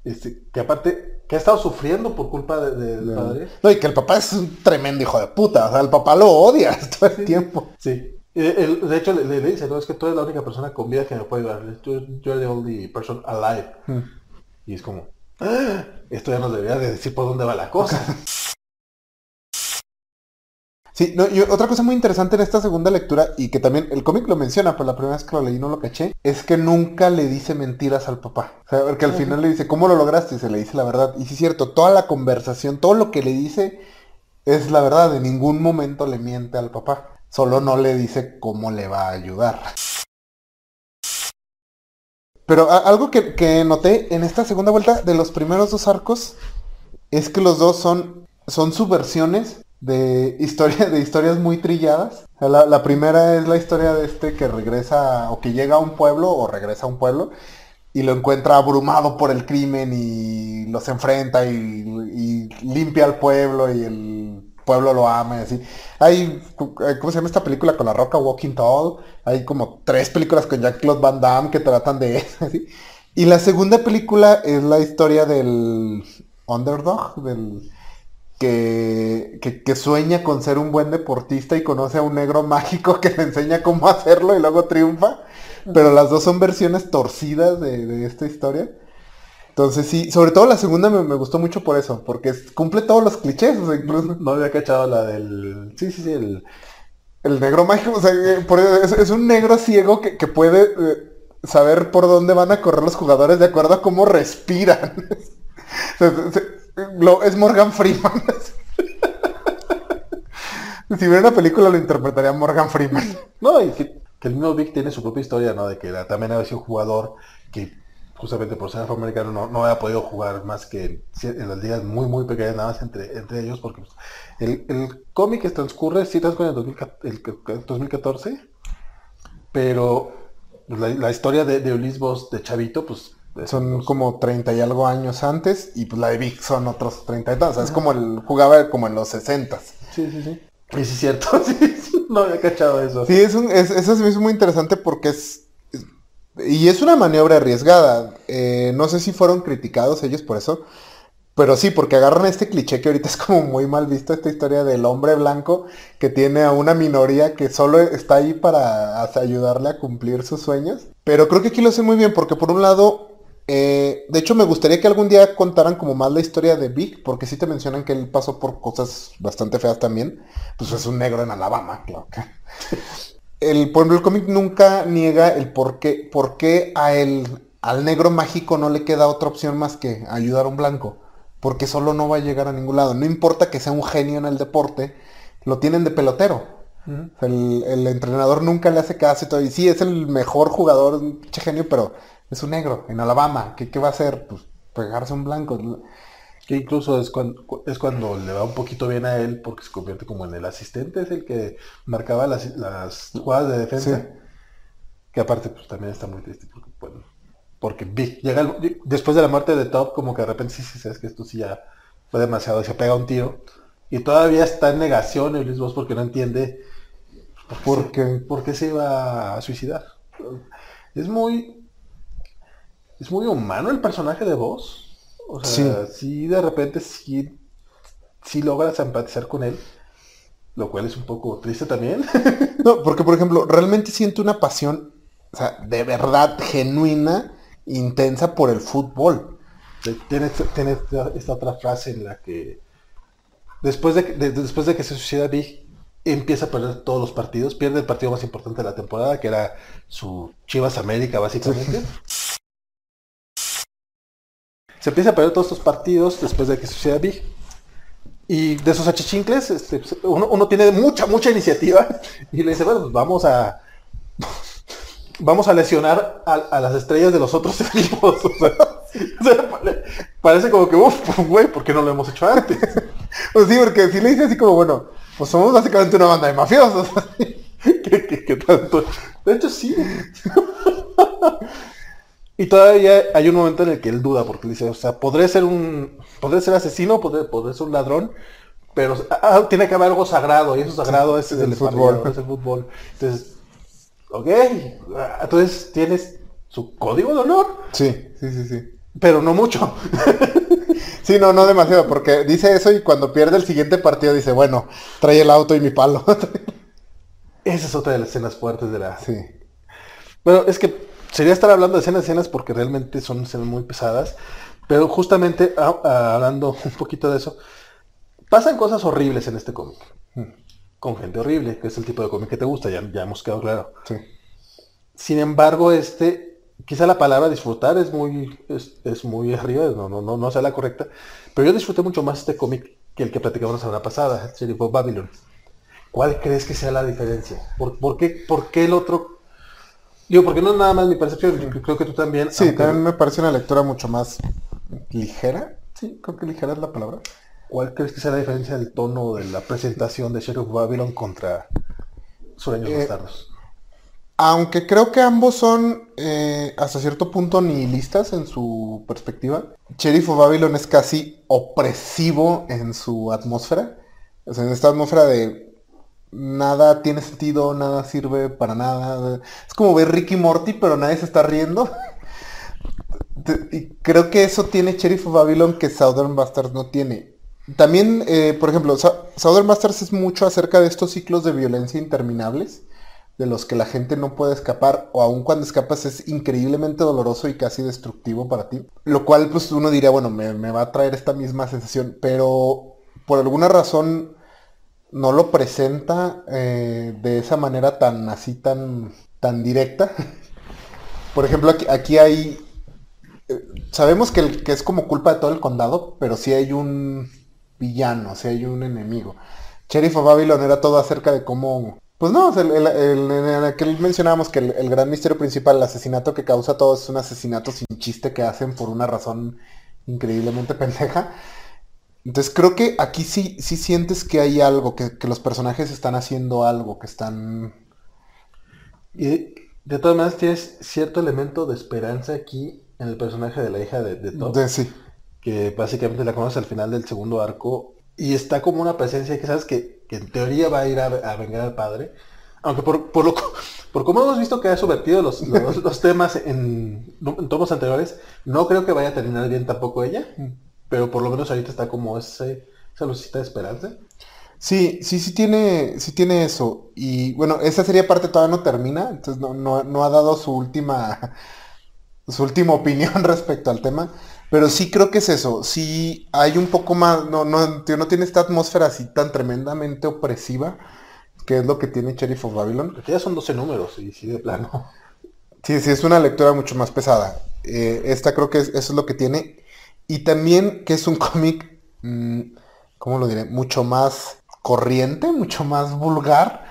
Este, que aparte, que ha estado sufriendo por culpa de- del padre. No, y que el papá es un tremendo hijo de puta. O sea, el papá lo odia todo el tiempo. Sí. Eh, el- de hecho, le, le dice, no, es que tú eres la única persona con vida que me puede ayudar. You're the only person alive. Mm. Y es como, "Ah, esto ya nos debería de decir por dónde va la cosa. Sí, no, y otra cosa muy interesante en esta segunda lectura, y que también el cómic lo menciona, pero la primera vez que lo leí no lo caché, es que nunca le dice mentiras al papá. O sea, porque al final le dice, ¿cómo lo lograste? Y se le dice la verdad. Y sí es cierto, toda la conversación, todo lo que le dice es la verdad. En ningún momento le miente al papá. Solo no le dice cómo le va a ayudar. Pero algo que, que noté en esta segunda vuelta de los primeros dos arcos es que los dos son, son subversiones de, historia, de historias muy trilladas. La, primera es la historia de este que regresa o que llega a un pueblo o regresa a un pueblo y lo encuentra abrumado por el crimen y los enfrenta y, limpia al pueblo y el pueblo lo ama y así. Hay, ¿cómo se llama esta película con la roca Walking Tall? Hay como tres películas con Jean-Claude Van Damme que tratan de eso. Y la segunda película es la historia del underdog, del que, que, que sueña con ser un buen deportista y conoce a un negro mágico que le enseña cómo hacerlo y luego triunfa. Pero las dos son versiones torcidas de, de esta historia. Entonces sí, sobre todo la segunda me, me gustó mucho por eso, porque es- cumple todos los clichés, o sea, incluso No había cachado la del... Sí, sí, sí, el... el negro mágico, o sea, eh, por- es, es un negro ciego que, que puede eh, saber por dónde van a correr los jugadores de acuerdo a cómo respiran. O sea, se- se- lo- es Morgan Freeman. si viera una película lo interpretaría Morgan Freeman. No, y que, el mismo Vic tiene su propia historia, ¿no? De que también había sido un jugador que justamente por ser afroamericano no, no había podido jugar más que en, las ligas muy, muy pequeñas, nada más entre, entre ellos, porque pues, el, el cómic que transcurre, sí transcurre en el 2014, el- el 2014, pero la, la historia de, de Ulises Boss de Chavito, pues... es- Son como 30 y algo años antes y pues la de Vic son otros 30 y tantos. O sea, es como el jugaba como en los 60 Sí, sí, sí. Y sí es cierto, sí, sí, no había cachado eso. Sí, es un, es, eso se me hizo muy interesante porque es, es- y es una maniobra arriesgada. Eh, no sé si fueron criticados ellos por eso, pero sí, porque agarran este cliché que ahorita es como muy mal visto, esta historia del hombre blanco que tiene a una minoría que solo está ahí para ayudarle a cumplir sus sueños. Pero creo que aquí lo hacen muy bien porque por un lado, eh, de hecho me gustaría que algún día contaran como más la historia de Vic, porque sí te mencionan que él pasó por cosas bastante feas también. Pues es un negro en Alabama, claro que el, por ejemplo, el cómic nunca niega el por qué, por qué a al negro mágico no le queda otra opción más que ayudar a un blanco. Porque solo no va a llegar a ningún lado. No importa que sea un genio en el deporte, lo tienen de pelotero. El, el entrenador nunca le hace caso y todo. Y sí, es el mejor jugador, un genio, pero es un negro en Alabama. ¿Qué, qué va a hacer? Pues pegarse a un blanco. Que incluso es cuando, es cuando le va un poquito bien a él porque se convierte como en el asistente, es el que marcaba las, las jugadas de defensa. Sí. Que aparte pues también está muy triste porque, bueno, porque Vic llega al- después de la muerte de Top como que de repente sí, sí, sabes que esto sí ya fue demasiado y se pega un tiro. Y todavía está en negación Luis Boss porque no entiende por qué, por qué se iba a suicidar. Es muy es muy humano el personaje de Boss. O sea, sí, de repente sí, sí logras empatizar con él. Lo cual es un poco triste también. No, porque por ejemplo, realmente siento una pasión, o sea, de verdad genuina, intensa por el fútbol. Tiene, tiene esta, otra frase en la que después de, de- después de que se suicida Big, empieza a perder todos los partidos, pierde el partido más importante de la temporada, que era su Chivas América, básicamente. Se empieza a perder todos estos partidos después de que suceda Big. Y de esos achichincles, este, uno, uno tiene mucha, mucha iniciativa y le dice, bueno, pues vamos a vamos a lesionar a, las estrellas de los otros equipos. O sea, o sea, pare- parece como que, uff, güey, ¿por qué no lo hemos hecho antes? Pues sí, porque si le dice así como, bueno, pues somos básicamente una banda de mafiosos. ¿Qué, qué- qué tanto? De hecho, sí. Y todavía hay un momento en el que él duda, porque dice, o sea, podré ser un, podré ser asesino, podré, podré ser un ladrón, pero ah, tiene que haber algo sagrado, y eso sagrado es, Es el el fútbol. fútbol. Es el fútbol. Entonces, ok, ah, entonces tienes su código de honor, Sí, sí, sí, sí. pero no mucho. Sí, no, no demasiado, porque dice eso y cuando pierde el siguiente partido dice, bueno, trae el auto y mi palo. Esa es otra de las escenas fuertes de la, sí. Bueno, es que sería estar hablando de escenas escenas porque realmente son escenas muy pesadas, pero justamente ah, ah, hablando un poquito de eso, pasan cosas horribles en este cómic. Con gente horrible, que es el tipo de cómic que te gusta, ya, ya hemos quedado claro. Sí. Sin embargo, este, quizá la palabra disfrutar es muy, es, es muy arriba, no, no, no, no sea la correcta, pero yo disfruté mucho más este cómic que el que platicamos la semana pasada, Sheriff of Babylon. ¿Cuál crees que sea la diferencia? ¿Por, por qué, por qué el otro? Digo, porque no es nada más mi percepción, creo que tú también. Sí, aunque- también me parece una lectura mucho más ligera. Sí, creo que ligera es la palabra. ¿Cuál crees que sea la diferencia del tono de la presentación de Sheriff of Babylon contra Sueños Eh, Bastardos? Aunque creo que ambos son eh, hasta cierto punto nihilistas en su perspectiva. Sheriff of Babylon es casi opresivo en su atmósfera. O sea, en esta atmósfera de nada tiene sentido, nada sirve para nada. Es como ver Ricky Morty, pero nadie se está riendo. Y creo que eso tiene Sheriff of Babylon que Southern Bastards no tiene. También, eh, por ejemplo, Southern Bastards es mucho acerca de estos ciclos de violencia interminables, de los que la gente no puede escapar, o aun cuando escapas es increíblemente doloroso y casi destructivo para ti. Lo cual, pues uno diría, bueno, me va a traer esta misma sensación, pero por alguna razón no lo presenta eh, de esa manera tan así, tan, tan directa. Por ejemplo, aquí, aquí hay eh, sabemos que, el- que es como culpa de todo el condado, pero sí hay un villano, sí hay un enemigo. Sheriff of Babylon era todo acerca de cómo... Pues no, el, el- en aquel mencionábamos que el gran misterio principal, el asesinato que causa todo, es un asesinato sin chiste que hacen por una razón increíblemente pendeja. Entonces creo que aquí sí, sí sientes que hay algo, que, que los personajes están haciendo algo, que están... Y de todas maneras tienes cierto elemento de esperanza aquí en el personaje de la hija de, de Todd, De, sí. que básicamente la conoces al final del segundo arco y está como una presencia que sabes que, que en teoría va a ir a, a vengar al padre. Aunque por, por, lo, por como hemos visto que ha subvertido los, los, los temas en, en tomos anteriores, no creo que vaya a terminar bien tampoco ella. Pero por lo menos ahorita está como ese, esa lucita de esperanza. Sí, sí, sí tiene, sí tiene eso. Y bueno, esa serie parte todavía no termina, entonces no, no, no ha dado su última, su última opinión respecto al tema. Pero sí creo que es eso. Sí hay un poco más, no, no, tío, no tiene esta atmósfera así tan tremendamente opresiva, que es lo que tiene Sheriff of Babylon. Porque ya son 12 números y sí de plano. Sí, sí, es una lectura mucho más pesada. Eh, esta creo que es- eso es lo que tiene. Y también que es un cómic, mm, ¿cómo lo diré? Mucho más corriente, mucho más vulgar.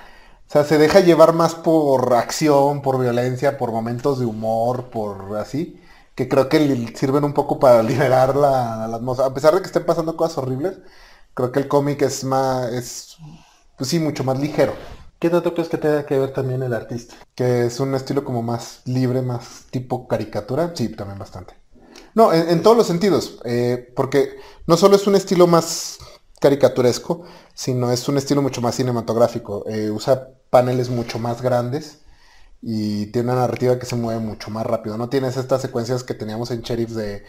O sea, se deja llevar más por acción, por violencia, por momentos de humor, por así. Que creo que sirven un poco para liberar la, la atmósfera. A pesar de que estén pasando cosas horribles, creo que el cómic es más, es, pues sí, mucho más ligero. ¿Qué tanto crees que tenga que ver también el artista? Que es un estilo como más libre, más tipo caricatura. Sí, también bastante. No, en, todos los sentidos. eh, porque no solo es un estilo más caricaturesco, sino es un estilo mucho más cinematográfico. eh, usa paneles mucho más grandes y tiene una narrativa que se mueve mucho más rápido. No tienes estas secuencias que teníamos en Sheriff de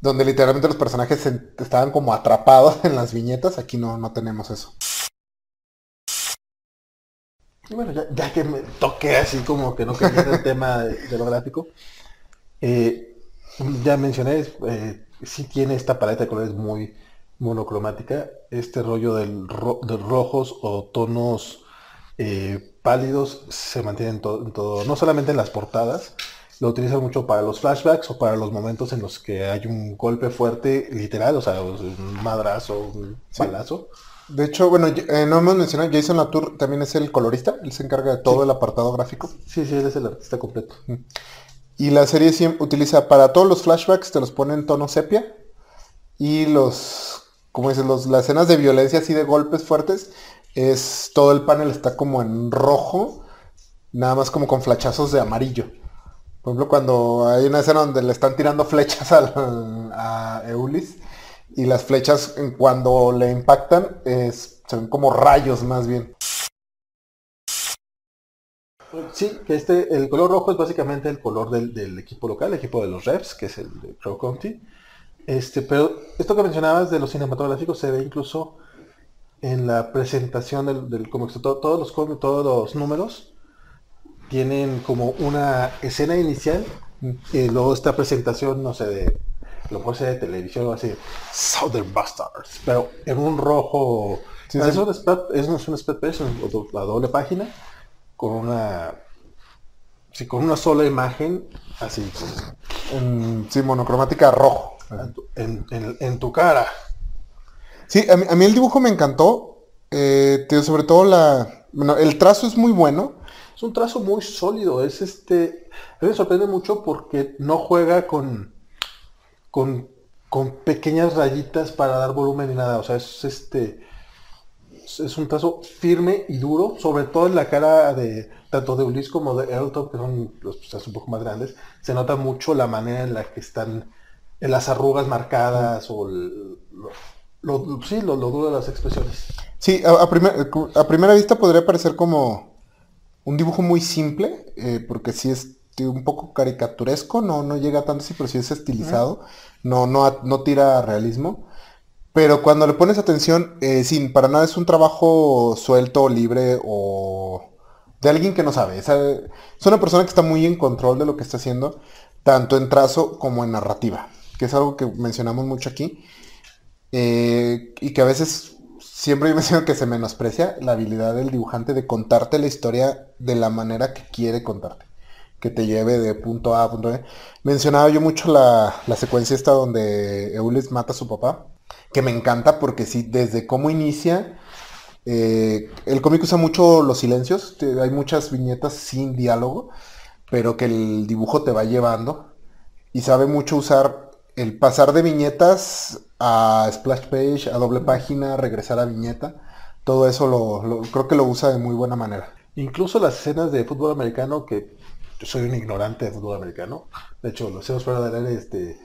donde literalmente los personajes estaban como atrapados en las viñetas. Aquí no, no tenemos eso. Y bueno, ya, que me toqué así como que no quería el tema de, de lo gráfico, eh, ya mencioné, eh, sí tiene esta paleta de colores muy, monocromática, este rollo del ro- de rojos o tonos eh, pálidos se mantiene en, to- en todo, no solamente en las portadas, lo utilizan mucho para los flashbacks o para los momentos en los que hay un golpe fuerte, literal, o sea, un madrazo, un Sí. balazo. De hecho, bueno, eh, no hemos mencionado, Jason Latour también es el colorista, él se encarga de todo el apartado gráfico. Sí, sí, él es el artista completo. Y la serie utiliza para todos los flashbacks, te los pone en tono sepia. Y los, como dices, los, las escenas de violencia así de golpes fuertes, es todo el panel está como en rojo, nada más como con flachazos de amarillo. Por ejemplo, cuando hay una escena donde le están tirando flechas a Eulis y las flechas cuando le impactan es, son como rayos más bien. Sí, que este, el color rojo es básicamente el color del, del equipo local, el equipo de los Reps, que es el de Crow County. Este, pero esto que mencionabas de los cinematográficos se ve incluso en la presentación del, del cómic. To- Todos los cómics, todos los números tienen como una escena inicial y luego esta presentación, no sé, de a lo mejor sea de televisión o así, Southern Bastards, pero en un rojo. Sí, es, sí. Un es, un- es un la doble página, con una sí, con una sola imagen, así, En, sí, monocromática rojo. en, en- en tu cara. Sí, a mí, a mí el dibujo me encantó. eh, tío, sobre todo la... Bueno, el trazo es muy bueno. Es un trazo muy sólido, es este. A mí me sorprende mucho porque no juega con. con, con pequeñas rayitas para dar volumen ni nada. O sea, es este. Es- un trazo firme y duro, sobre todo en la cara de tanto de Ulysse como de Elton, que son los trazos un poco más grandes. Se nota mucho la manera en la que están en las arrugas marcadas o el- lo, lo- sí, lo, lo duro de las expresiones. Sí, a, a primer- a primera vista podría parecer como un dibujo muy simple, eh, porque sí es un poco caricaturesco, no, no llega tanto así, pero sí es estilizado, no, no, a- no tira realismo. Pero cuando le pones atención, eh, sí, para nada es un trabajo suelto, libre o de alguien que no sabe. Es, es una persona que está muy en control de lo que está haciendo, tanto en trazo como en narrativa, que es algo que mencionamos mucho aquí. Eh, y que a veces siempre yo menciono que se menosprecia la habilidad del dibujante de contarte la historia de la manera que quiere contarte. Que te lleve de punto A a punto B. Mencionaba yo mucho la, la secuencia esta donde Eulis mata a su papá. Que me encanta porque sí, desde cómo inicia. eh, el cómic usa mucho los silencios. hay muchas viñetas sin diálogo. Pero que el dibujo te va llevando. Y sabe mucho usar el pasar de viñetas a splash page, a doble página, regresar a viñeta. Todo eso lo, creo que lo usa de muy buena manera. Incluso las escenas de fútbol americano, que yo soy un ignorante de fútbol americano, de hecho lo hacemos fuera del aire, este,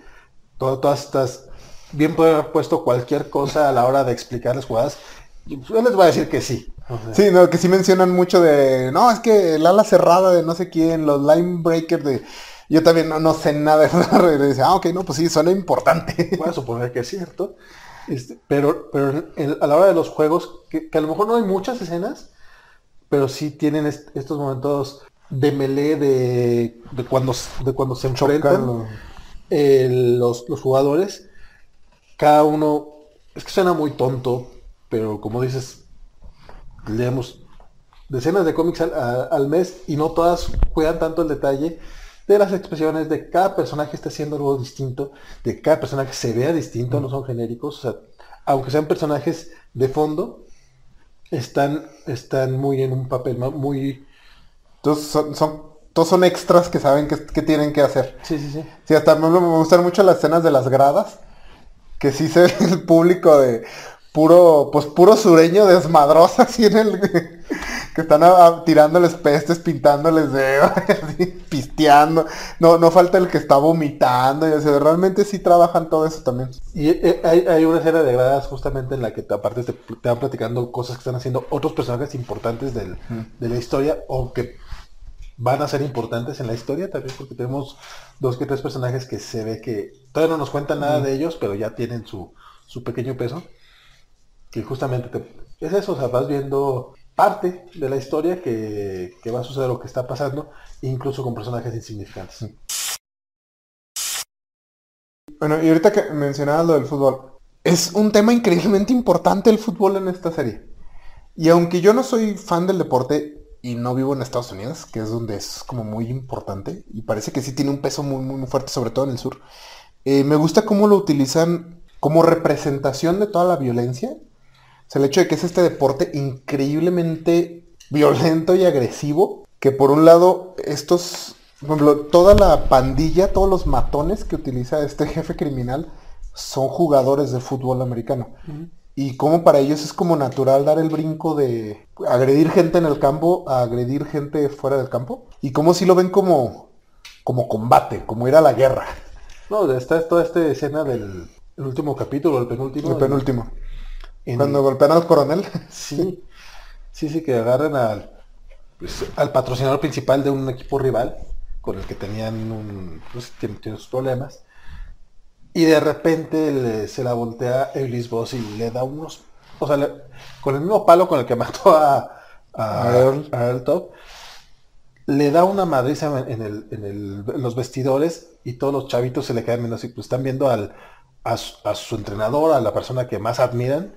todas estas, bien pueden haber puesto cualquier cosa a la hora de explicar las jugadas, yo les voy a decir que sí. O sea, Sí, no, que sí mencionan mucho de, no, es que el ala cerrada de no sé quién, los line breakers de, yo también no, no sé nada de dice, ah, ok, no, pues sí, suena importante. Voy a suponer que es cierto. Este, pero pero a la hora de los juegos, que, que a lo mejor no hay muchas escenas, pero sí tienen est- estos momentos de melee de, de cuando, de cuando se enfrentan. Chocan, eh, los, los jugadores, cada uno, es que suena muy tonto, pero como dices, leemos decenas de cómics al, a- al mes y no todas juegan tanto el detalle de las expresiones, de cada personaje está haciendo algo distinto, de cada personaje se vea distinto, no son genéricos, o sea, aunque sean personajes de fondo, están, están muy en un papel muy... Entonces son, son, todos son extras que saben que, que tienen que hacer. Sí, sí, sí. Sí, hasta me, me gustan mucho las escenas de las gradas, que sí se ve el público de puro, pues puro sureño desmadroso, así en el que están a- a- tirándoles pestes, pintándoles dedos, así, pisteando. No, no falta el que está vomitando, y así, realmente sí trabajan todo eso también. Y eh, hay, hay una serie de gradas justamente en la que te, aparte te, te van platicando cosas que están haciendo otros personajes importantes del- de la historia o que van a ser importantes en la historia también porque tenemos dos que tres personajes que se ve que todavía no nos cuentan nada de ellos pero ya tienen su, su pequeño peso que justamente te- es eso, o sea, vas viendo parte de la historia que, que va a suceder lo que está pasando incluso con personajes insignificantes. Bueno, y ahorita que mencionabas lo del fútbol, es un tema increíblemente importante el fútbol en esta serie. Y aunque yo no soy fan del deporte y no vivo en Estados Unidos, que es donde es como muy importante, y parece que sí tiene un peso muy, muy, fuerte, sobre todo en el sur, eh, me gusta cómo lo utilizan como representación de toda la violencia. O sea, el hecho de que es este deporte increíblemente violento y agresivo, que por un lado estos, por ejemplo, toda la pandilla, todos los matones que utiliza este jefe criminal son jugadores de fútbol americano. Y como para ellos es como natural dar el brinco de agredir gente en el campo a agredir gente fuera del campo. Y como si lo ven como, como combate, como ir a la guerra. No, está toda esta escena del el último capítulo, el penúltimo. El penúltimo. en- Cuando golpean al coronel. Sí, sí, sí, que agarran al, pues, al patrocinador principal de un equipo rival con el que tenían un, pues, tienen, tienen sus problemas. Y de repente le- se la voltea Eulis Boss y le da unos, o sea, le- con el mismo palo con el que mató a, a, A Earl. a Earl Top, le da una madriza en, en el, en, el- en los vestidores y todos los chavitos se le quedan viendo así, pues están viendo al, a, su, a su entrenador, a la persona que más admiran,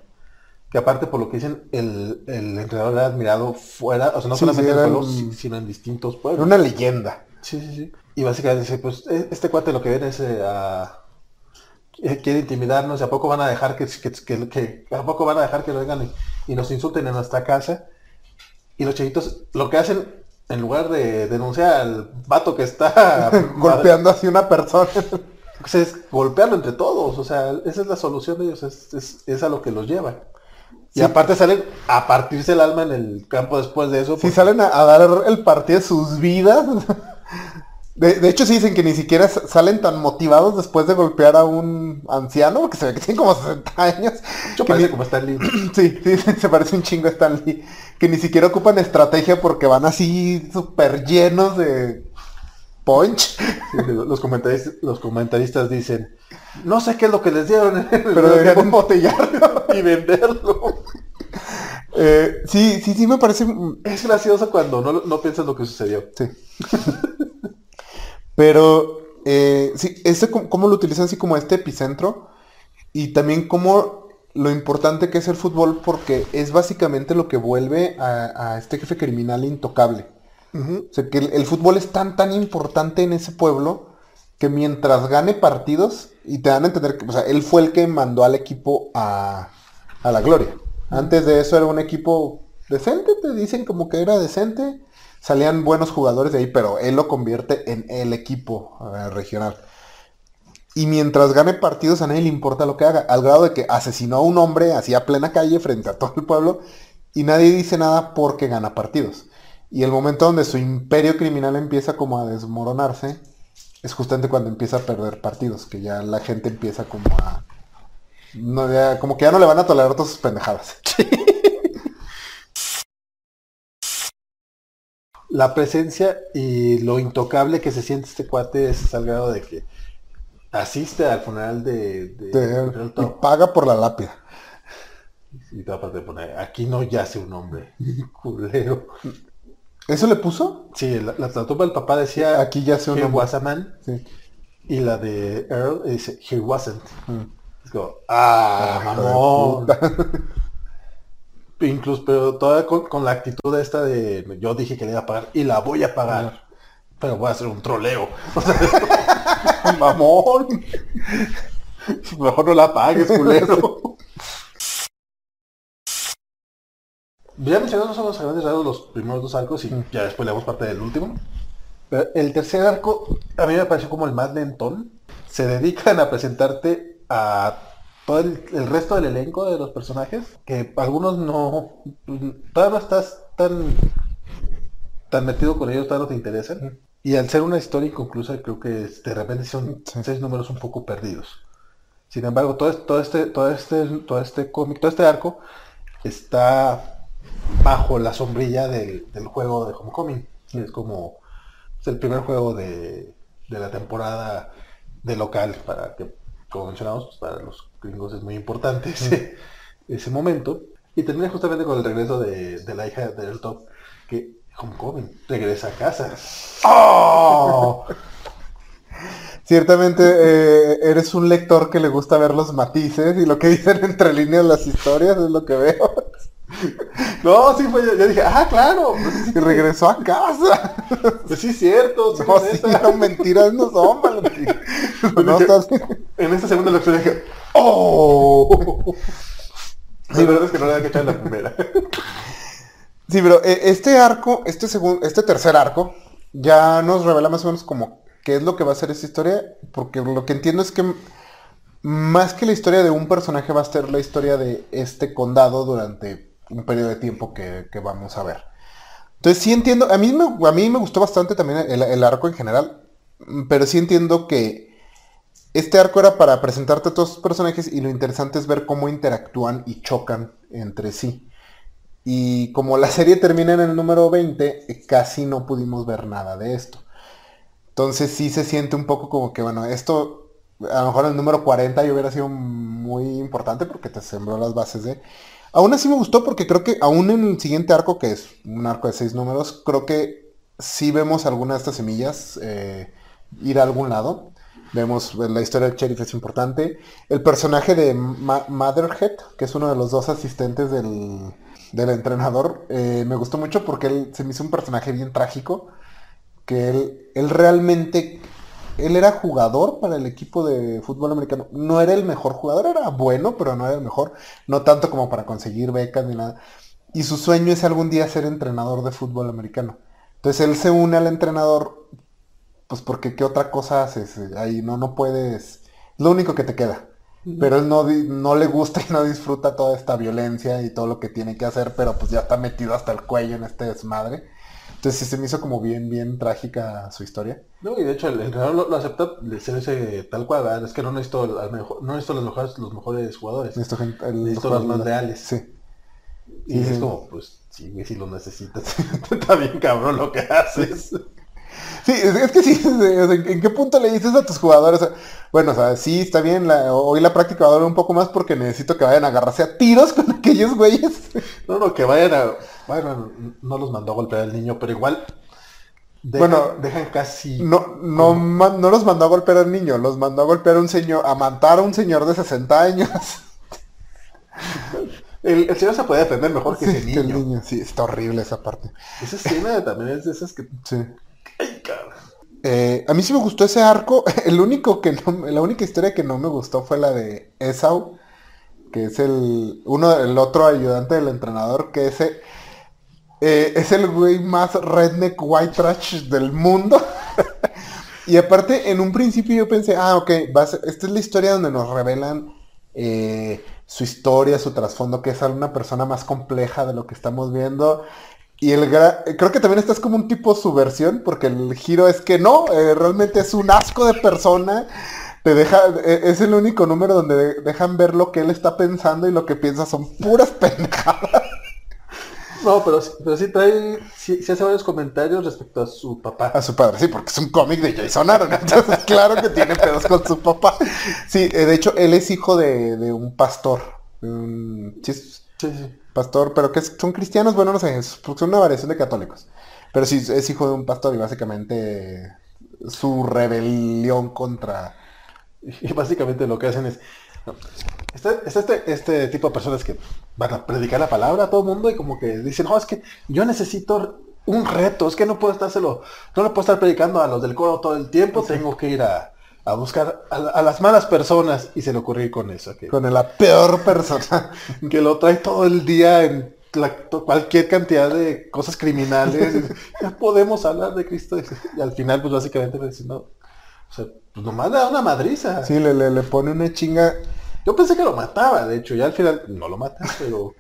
que aparte por lo que dicen, el, el entrenador era admirado fuera, o sea, no Sí, solamente sí, en era juegos, un- sino en distintos Era pueblos. una leyenda. Sí, sí, sí. Y básicamente dice, pues e- este cuate lo que viene es eh, a... Quiere intimidarnos, ¿y a poco van a dejar que, que, que- que- a poco van a dejar que lo vengan y, y nos insulten en nuestra casa? Y los chavitos lo que hacen, en lugar de denunciar al vato que está Golpeando así una persona. pues es golpearlo entre todos, o sea, esa es la solución de ellos, es, es, es a lo que los lleva. Y Sí. aparte salen a partirse el alma en el campo después de eso. Si porque- salen a, a dar el partido de sus vidas. De, de hecho, sí dicen que ni siquiera salen tan motivados después de golpear a un anciano, que se ve que tiene como 60 años. Yo parece ni- como el libro. Sí, sí, se parece un chingo a Stan Lee. Que ni siquiera ocupan estrategia porque van así súper llenos de punch. Los comentaristas, los comentaristas dicen, no sé qué es lo que les dieron, Pero deberían embotellarlo. y venderlo. Eh, sí, sí, sí me parece... Es gracioso cuando no, no piensas lo que sucedió. Sí. Pero eh, sí, este com- cómo lo utilizan así como este epicentro y también como lo importante que es el fútbol porque es básicamente lo que vuelve a, a este jefe criminal intocable. O sea, que el, el fútbol es tan tan importante en ese pueblo que mientras gane partidos y te dan a entender que o sea, él fue el que mandó al equipo a, a la gloria. Antes de eso era un equipo decente, te dicen como que era decente. Salían buenos jugadores de ahí, pero él lo convierte en el equipo regional. Y mientras gane partidos a nadie le importa lo que haga, al grado de que asesinó a un hombre así a plena calle frente a todo el pueblo y nadie dice nada porque gana partidos. Y el momento donde su imperio criminal empieza como a desmoronarse es justamente cuando empieza a perder partidos, que ya la gente empieza como a... no, como que ya no le van a tolerar todas sus pendejadas. La presencia y lo intocable que se siente este cuate es al grado de que asiste al funeral de, y paga por la lápida. Y te aparte de poner, aquí no yace un hombre, culero. ¿Eso le puso? Sí, la, la, la tumba del papá decía, Aquí yace un hombre. was a man, Sí. y la de Earl dice, Here wasn't. Mm. Es como, ah, mamón. Incluso, pero todavía con, con la actitud esta de, yo dije que le iba a pagar, y la voy a pagar. Pero voy a hacer un troleo. O sea, mamón. Mejor no la pagues, culero. Ya mencionamos a los grandes rasgos los primeros dos arcos y ya después le damos parte del último. Pero el tercer arco a mí me pareció como el más lentón. Se dedican a presentarte a todo el, el resto del elenco de los personajes, que algunos no, todavía no estás tan, tan metido con ellos, todavía no te interesan. Y al ser una historia inconclusa, creo que de repente son Sí. seis números un poco perdidos. Sin embargo, todo, todo este, todo este, todo este cómic, todo este arco está bajo la sombrilla del, del juego de Homecoming. que Es como es el primer juego de, de la temporada de local para que, como mencionamos, para los gringos es muy importante ese, ese momento. Y termina justamente con el regreso de, de la hija de Top, que Homecoming regresa a casa. ¡Oh! Ciertamente eh, eres un lector que le gusta ver los matices y lo que dicen entre líneas las historias es lo que veo. No, sí fue, yo, yo dije, ah, claro. Pues Y regresó a casa. pues sí, cierto. sí, No, sí, no, mentiras no son, Valentín. No dije- estás... En esta segunda lectura dije, ¡oh! Sí, verdad es que no le había que echar en la primera. Sí, pero eh, este arco, este segundo, este tercer arco, ya nos revela más o menos como qué es lo que va a ser esta historia, porque lo que entiendo es que más que la historia de un personaje va a ser la historia de este condado durante un periodo de tiempo que, que vamos a ver. Entonces sí entiendo, a mí me, a mí me gustó bastante también el, el arco en general, pero sí entiendo que este arco era para presentarte a todos los personajes y lo interesante es ver cómo interactúan y chocan entre sí. Y como la serie termina en el número 20, eh, casi no pudimos ver nada de esto. Entonces sí se siente un poco como que, bueno, esto a lo mejor el número 40 yo hubiera sido muy importante porque te sembró las bases de... Aún así me gustó porque creo que aún en el siguiente arco, que es un arco de seis números, creo que sí vemos alguna de estas semillas eh, ir a algún lado. Vemos la historia del sheriff es importante. El personaje de Motherhead, que es uno de los dos asistentes del, del entrenador, eh, me gustó mucho porque él se me hizo un personaje bien trágico. Que él, él realmente, él era jugador para el equipo de fútbol americano. No era el mejor jugador, era bueno, pero no era el mejor. No tanto como para conseguir becas ni nada. Y su sueño es algún día ser entrenador de fútbol americano. Entonces él se une al entrenador pues porque qué otra cosa haces ahí no no puedes lo único que te queda pero él no no le gusta y no disfruta toda esta violencia y todo lo que tiene que hacer pero pues ya está metido hasta el cuello en este desmadre entonces sí se me hizo como bien bien trágica su historia No, y de hecho el entrenador lo, lo acepta, le se le dice tal cual, ¿verdad? es que no necesito, al mejor, no necesito los mejores, los mejores jugadores. Necesito gente- el- Necesito los más leales. sí Y Sí, es sí. como, pues, sí, si lo necesitas. Está bien cabrón lo que haces. Sí, es, es que sí, ¿en, qué punto le dices a tus jugadores? Bueno, o sea, sí, está bien, la- hoy la práctica va a durar un poco más porque necesito que vayan a agarrarse a tiros con aquellos güeyes. No, no, que vayan a... Bueno, no los mandó a golpear al niño, pero igual... Dejan, Bueno, dejan casi... No, no, no los mandó a golpear al niño, los mandó a golpear a un señor, a matar a un señor de 60 años. El, el señor se puede defender mejor que Sí, ese que el niño. Sí, está horrible esa parte. Esa escena también es de esas que... Sí. Eh, a mí sí me gustó ese arco. El único que no, la única historia que no me gustó fue la de Esau, que es el uno, el otro ayudante del entrenador, que ese eh, es el güey más redneck white trash del mundo. y aparte, en un principio yo pensé, ah, ok, va esta es la historia donde nos revelan eh, su historia, su trasfondo, que es una persona más compleja de lo que estamos viendo. Y el gra- creo que también esta es como un tipo subversión, porque el giro es que no, eh, realmente es un asco de persona. Te deja, eh, es el único número donde de- dejan ver lo que él está pensando y lo que piensa son puras pendejadas. No, pero, sí- pero sí trae... Sí, sí hace varios comentarios respecto a su papá. A su padre, sí, porque es un cómic de Jason Aaron, entonces claro que tiene pedos con su papá. Sí, eh, de hecho, él es hijo de, de un pastor. Sí, sí. Pastor, pero que son cristianos, bueno, no sé, son una variación de católicos. Pero sí, es hijo de un pastor y básicamente su rebelión contra... Y básicamente lo que hacen es... Este, este tipo de personas que van a predicar la palabra a todo el mundo y como que dicen, no, es que yo necesito un reto, es que no puedo estárselo, no le puedo estar predicando a los del coro todo el tiempo, tengo que ir a, a buscar a, a las malas personas y se le ocurre ir con eso, con la peor persona. que lo trae todo el día en la- cualquier cantidad de cosas criminales. ya podemos hablar de Cristo. Y al final, pues básicamente me dicen, no, o sea, pues nomás le da una madriza. Sí, le, le, le pone una chinga Yo pensé que lo mataba, de hecho, ya al final no lo mata, pero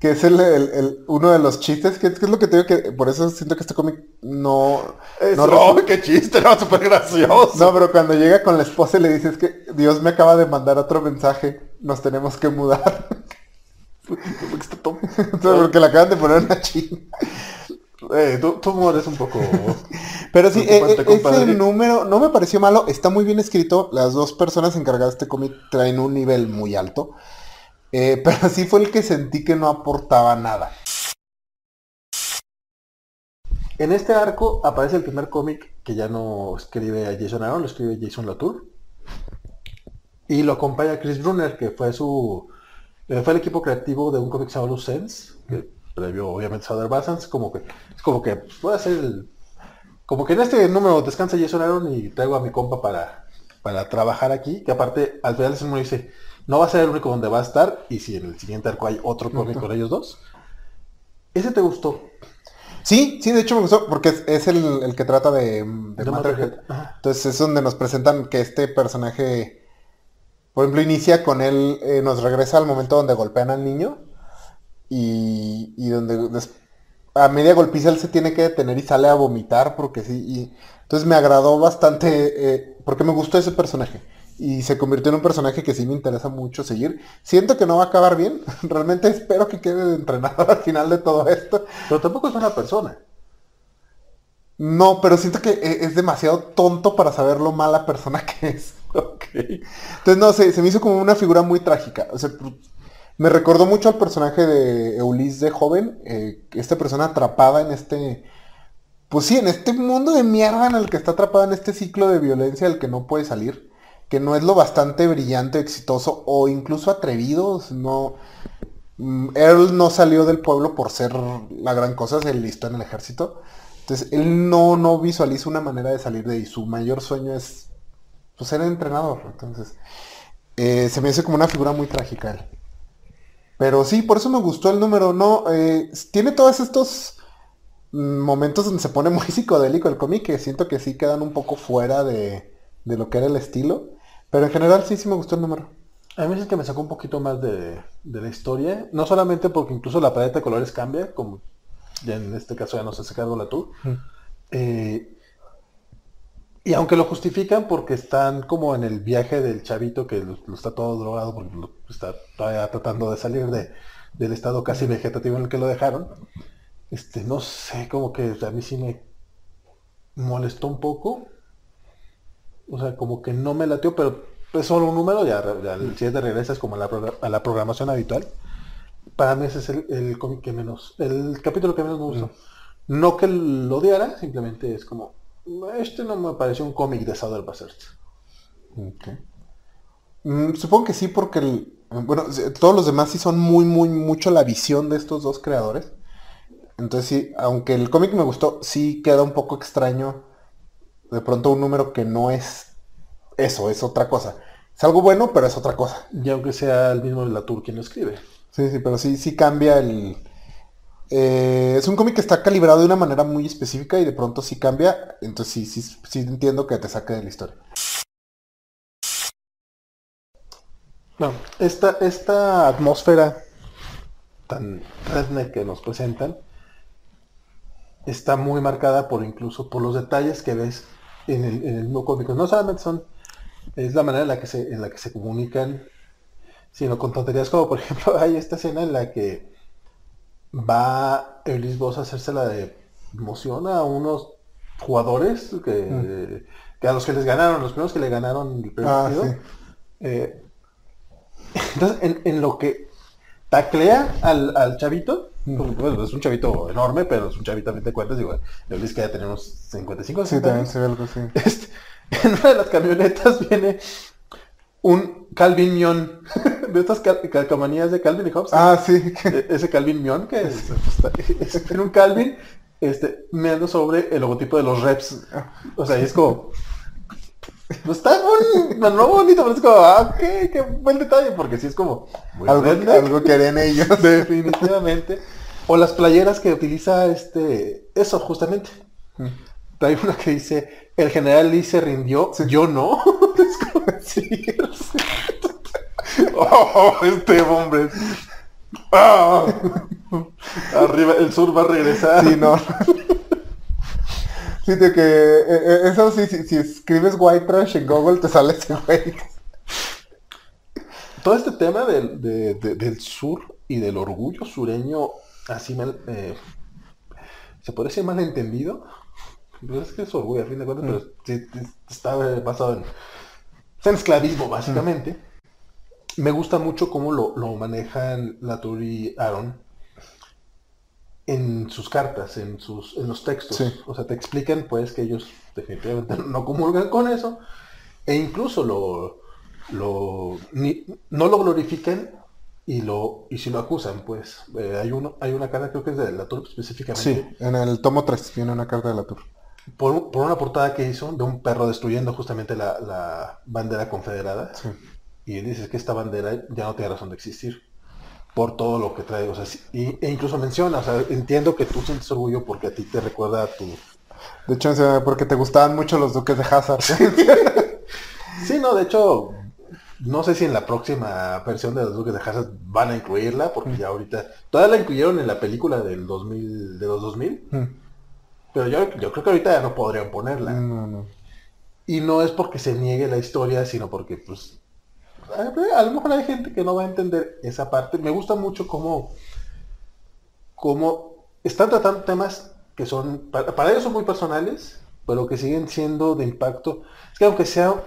que es el, el- el- uno de los chistes, que, que es lo que te digo que por eso siento que este cómic no... es, no ¡oh, qué chiste! No, súper gracioso. No, pero cuando llega con la esposa y le dices que Dios me acaba de mandar otro mensaje, nos tenemos que mudar. Porque le acaban de poner una chinga. Eh, humor es un poco... Pero sí, eh, eh, ese número no me pareció malo, está muy bien escrito. Las dos personas encargadas de este cómic traen un nivel muy alto. Eh, pero sí fue el que sentí que no aportaba nada. En este arco aparece el primer cómic que ya no escribe a Jason Aaron, lo escribe Jason Latour. Y lo acompaña Chris Brunner, que fue su eh, fue el equipo creativo de un cómic llamado Sense, que previo obviamente Souther Basans, como que es como que voy a hacer el como que en este número descansa Jason Aaron y traigo a mi compa para, para trabajar aquí, que aparte al final ese número dice, no va a ser el único donde va a estar, y si en el siguiente arco hay otro cómic con ellos dos. ¿Ese te gustó? Sí, sí, de hecho me gustó porque es, es el, el que trata de, de De Matterhead. Entonces es donde nos presentan que este personaje, por ejemplo, inicia con él, eh, nos regresa al momento donde golpean al niño y, y donde a media golpiza él se tiene que detener y sale a vomitar porque sí. Y, entonces me agradó bastante eh, porque me gustó ese personaje. Y se convirtió en un personaje que sí me interesa mucho seguir. Siento que no va a acabar bien. Realmente espero que quede de entrenador al final de todo esto. Pero tampoco es una persona. No, pero siento que e- es demasiado tonto para saber lo mala persona que es. Ok. Entonces, no sé, se me hizo como una figura muy trágica. O sea, me recordó mucho al personaje de Eulis de joven. eh, esta persona atrapada en este... Pues sí, en este mundo de mierda en el que está atrapada en este ciclo de violencia del que no puede salir. Que no es lo bastante brillante, exitoso o incluso atrevido. No... Mm, Earl no salió del pueblo por ser la gran cosa, se listó en el ejército. Entonces, él no, no visualiza una manera de salir de ahí. Su mayor sueño es pues, ser entrenador. Entonces, eh, se me hace como una figura muy trágica. Pero sí, por eso me gustó el número. No, eh, tiene todos estos mm, momentos donde se pone muy psicodélico el cómic que siento que sí quedan un poco fuera de, de lo que era el estilo. Pero en general sí, sí me gustó el número. A mí es el que me sacó un poquito más de, de la historia, no solamente porque incluso la paleta de colores cambia, como ya en este caso ya no se cargo la tú. Eh, y aunque lo justifican porque están como en el viaje del chavito que lo, lo está todo drogado porque lo- está todavía tratando de salir de, del estado casi vegetativo en el que lo dejaron, este, no sé, como que a mí sí me molestó un poco. O sea, como que no me latió, pero es solo un número, ya, ya el siguiente regresa es como a la, progra- a la programación habitual. Para mí ese es el, el cómic que menos, el capítulo que menos me gustó. No que lo odiara, simplemente es como, este no me pareció un cómic de Souther Basert. Mm, supongo que sí, porque el- bueno, todos los demás sí son muy, muy, mucho la visión de estos dos creadores. Entonces sí, aunque el cómic me gustó, sí queda un poco extraño de pronto un número que no es eso, es otra cosa. Es algo bueno, pero es otra cosa. Y aunque sea el mismo Latour quien lo escribe. Sí, sí, pero sí, sí cambia el... eh, es un cómic que está calibrado de una manera muy específica y de pronto sí cambia. Entonces sí, sí, sí entiendo que te saque de la historia. No, esta, esta atmósfera tan redneck que nos presentan está muy marcada por incluso por los detalles que ves en el, en el mismo cómic. No solamente son, es la manera en la que se, en la que se comunican, sino con tonterías como por ejemplo hay esta escena en la que va Elis Boss a hacerse la de emoción a unos jugadores que, que a los que les ganaron, los primeros que le ganaron el primer Ah, sí. Eh, entonces, en, en lo que taclea al, al chavito, bueno, es un chavito enorme, pero es un chavito a fin de cuentas, digo, el Luis que ya tenemos 55 Sí, 60 también se ve algo así. Este, en una de las camionetas viene un Calvin Mion, de estas cal- calcomanías de Calvin y Hobbes. Ah, sí. E- ese Calvin Mion que es, es- tiene un Calvin este, meando sobre el logotipo de los reps. O sea, es como. No está bonito, no bonito, pero es como, ah, qué, qué buen detalle, porque sí es como algo, algo que harían ellos. definitivamente. O las playeras que utiliza este, eso justamente. Hay una que dice, el general Lee se rindió, yo no. Es como, sí. Oh, este hombre. Ah. Arriba, el sur va a regresar. Sí, no. Sí, de que eh, eh, eso sí, si, si escribes white trash en Google te sale ese güey. Todo este tema del, de- de- del sur y del orgullo sureño, así mal, eh, se puede decir malentendido. Pues es que es orgullo, a fin de cuentas, pero sí, sí, está basado en, en esclavismo, básicamente. Me gusta mucho cómo lo, lo manejan Latour y Aaron en sus cartas, en sus en los textos. Sí. O sea, te explican pues que ellos definitivamente no comulgan con eso, e incluso lo, lo ni- no lo glorifican y lo y si lo acusan, pues eh, hay uno hay una carta creo que es de la Tour específicamente Sí, en el tomo 3 viene una carta de la Tour. por, por una portada que hizo de un perro destruyendo justamente la, la bandera confederada. Sí. Y dices que esta bandera ya no tiene razón de existir. Por todo lo que trae. O sea, y- e incluso menciona, o sea, entiendo que tú sientes orgullo porque a ti te recuerda a tu... De hecho, porque te gustaban mucho los duques de Hazard. Sí, no, de hecho, no sé si en la próxima versión de los Duques de Hazard van a incluirla, porque ya ahorita... Todavía la incluyeron en la película del 2000, de los 2000, Mm. pero yo, yo creo que ahorita ya no podrían ponerla. no, no. Y no es porque se niegue la historia, sino porque, pues, a, lo mejor hay gente que no va a entender esa parte. Me gusta mucho cómo, cómo están tratando temas que son, para, para ellos son muy personales, pero que siguen siendo de impacto. Es que aunque sea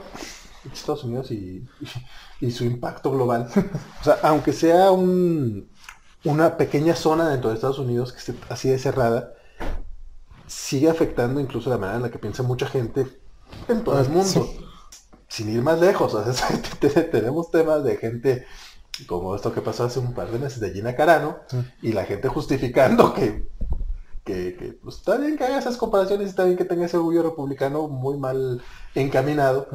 Estados Unidos y, y su impacto global, o sea, aunque sea un, una pequeña zona dentro de Estados Unidos que esté así de cerrada, sigue afectando incluso la manera en la que piensa mucha gente en todo el mundo. Sí. Sin ir más lejos, o sea, tenemos temas de gente como esto que pasó hace un par de meses de Gina Carano y la gente justificando que, que, que, pues, está bien que haga esas comparaciones, está bien que tenga ese orgullo republicano muy mal encaminado,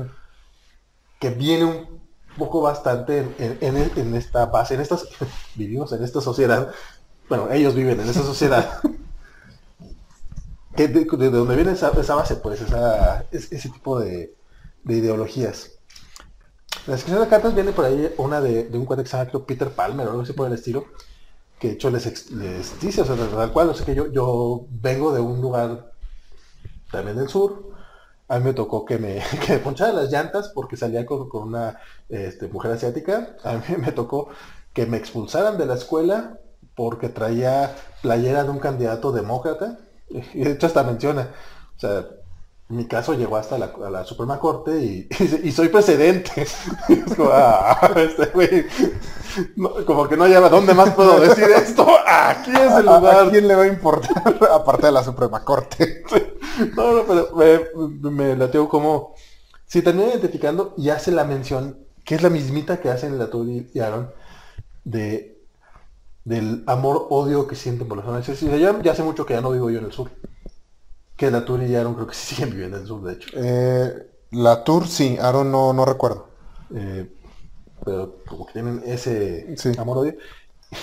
que viene un poco bastante en, en- en- en esta base, en estas, vivimos en esta sociedad, bueno, ellos viven en esa sociedad, que de, de donde viene esa, esa base, pues, esa, ese tipo de, de ideologías. La descripción de cartas viene por ahí una de, un cuate que Peter Palmer o algo así por el estilo, que de hecho les, les dice, o sea, tal cual, o sea que yo, yo vengo de un lugar también del sur, a mí me tocó que me, que me ponchara las llantas porque salía con, con una este, mujer asiática, a mí me tocó que me expulsaran de la escuela porque traía playera de un candidato demócrata, y de hecho hasta menciona, o sea, mi caso llegó hasta la, a la Suprema Corte y, y- y soy precedente. Es como, ah, este güey, no, como que no lleva, ¿dónde más puedo decir esto? Aquí es el ¿A, a lugar. quién le va a importar? Aparte de la Suprema Corte. No, no, pero me, me lateo como, si termina identificando y hace la mención, que es la mismita que hacen la Turi y Aaron, de, del amor-odio que sienten por las zonas. Ya, ya hace mucho que ya no vivo yo en el sur. Que la Turi y Aaron creo que sí siguen viviendo en el sur, de hecho. Eh, la Tour, sí, Aaron no, no recuerdo. Eh, pero como que tienen ese Sí. amor-odio.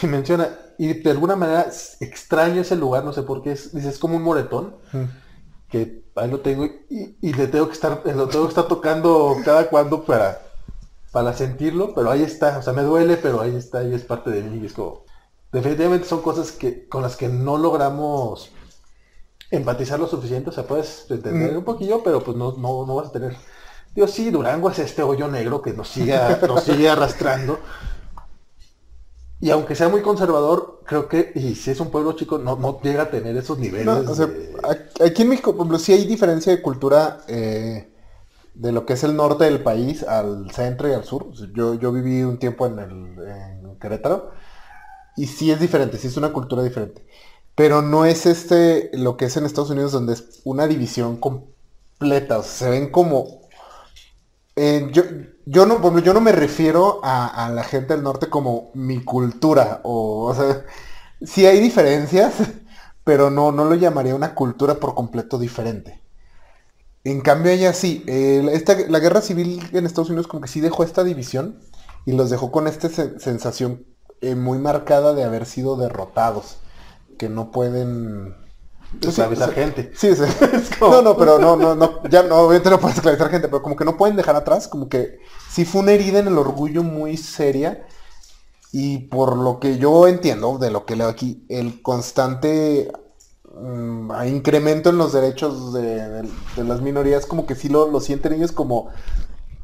Y menciona, y de alguna manera extraño ese lugar, no sé por qué, es, dice, es como un moretón, que ahí lo tengo y, y le tengo que estar, lo tengo que estar tocando cada cuando para, para sentirlo, pero ahí está, o sea, me duele, pero ahí está, y es parte de mí, y es como, definitivamente son cosas que, con las que no logramos empatizar lo suficiente, o sea, puedes entender un poquillo, pero pues no, no, no vas a tener. Digo, sí, Durango es este hoyo negro que nos sigue, nos sigue arrastrando. Y aunque sea muy conservador, creo que, y si es un pueblo chico, no, no llega a tener esos niveles. No, o sea, de- aquí en México, por ejemplo, sí hay diferencia de cultura eh, de lo que es el norte del país al centro y al sur. Yo, yo viví un tiempo en, el, en Querétaro y sí es diferente, sí es una cultura diferente. Pero no es este lo que es en Estados Unidos donde es una división completa. O se ven como... eh, yo, yo, no, yo no me refiero a, la gente del norte como mi cultura. O, o sea, sí hay diferencias, pero no, no lo llamaría una cultura por completo diferente. En cambio ella sí, esta- la guerra civil en Estados Unidos como que sí dejó esta división y los dejó con esta se- sensación eh, muy marcada de haber sido derrotados, que no pueden... Pues sí, esclavizar sea, gente. Sí, sí. No, no, pero no, no, no, ya no, obviamente no puedes esclavizar gente, pero como que no pueden dejar atrás, como que sí fue una herida en el orgullo muy seria y por lo que yo entiendo de lo que leo aquí, el constante mm, incremento en los derechos de, de- de las minorías, como que sí lo, lo sienten ellos como,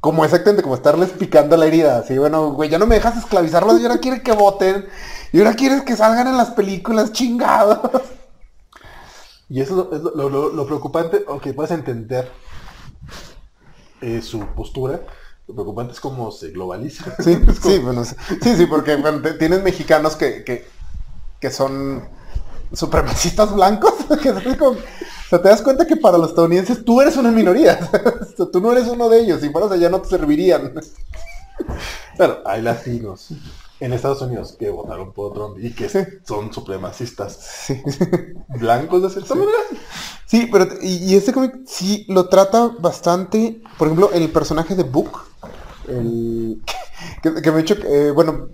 como exactamente como estarles picando la herida. Así, bueno, güey, ya no me dejas esclavizarlos y ahora quieres que voten. Y ahora quieres que salgan en las películas, chingados. Y eso es lo, lo- lo- preocupante, aunque puedes entender eh, su postura, lo preocupante es cómo se globaliza. Sí, sí, bueno, sí, sí, sí, porque bueno, te- tienes mexicanos que, que, que son supremacistas blancos, que son como- o sea, te das cuenta que para los estadounidenses tú eres una minoría. O sea, tú no eres uno de ellos. Si fueras allá no te servirían. Claro, hay latinos en Estados Unidos que votaron por Trump y que son supremacistas Sí. blancos de cierta manera. Sí, pero y, y este cómic sí lo trata bastante. Por ejemplo, el personaje de Book. El, que, que me he hecho. eh, bueno,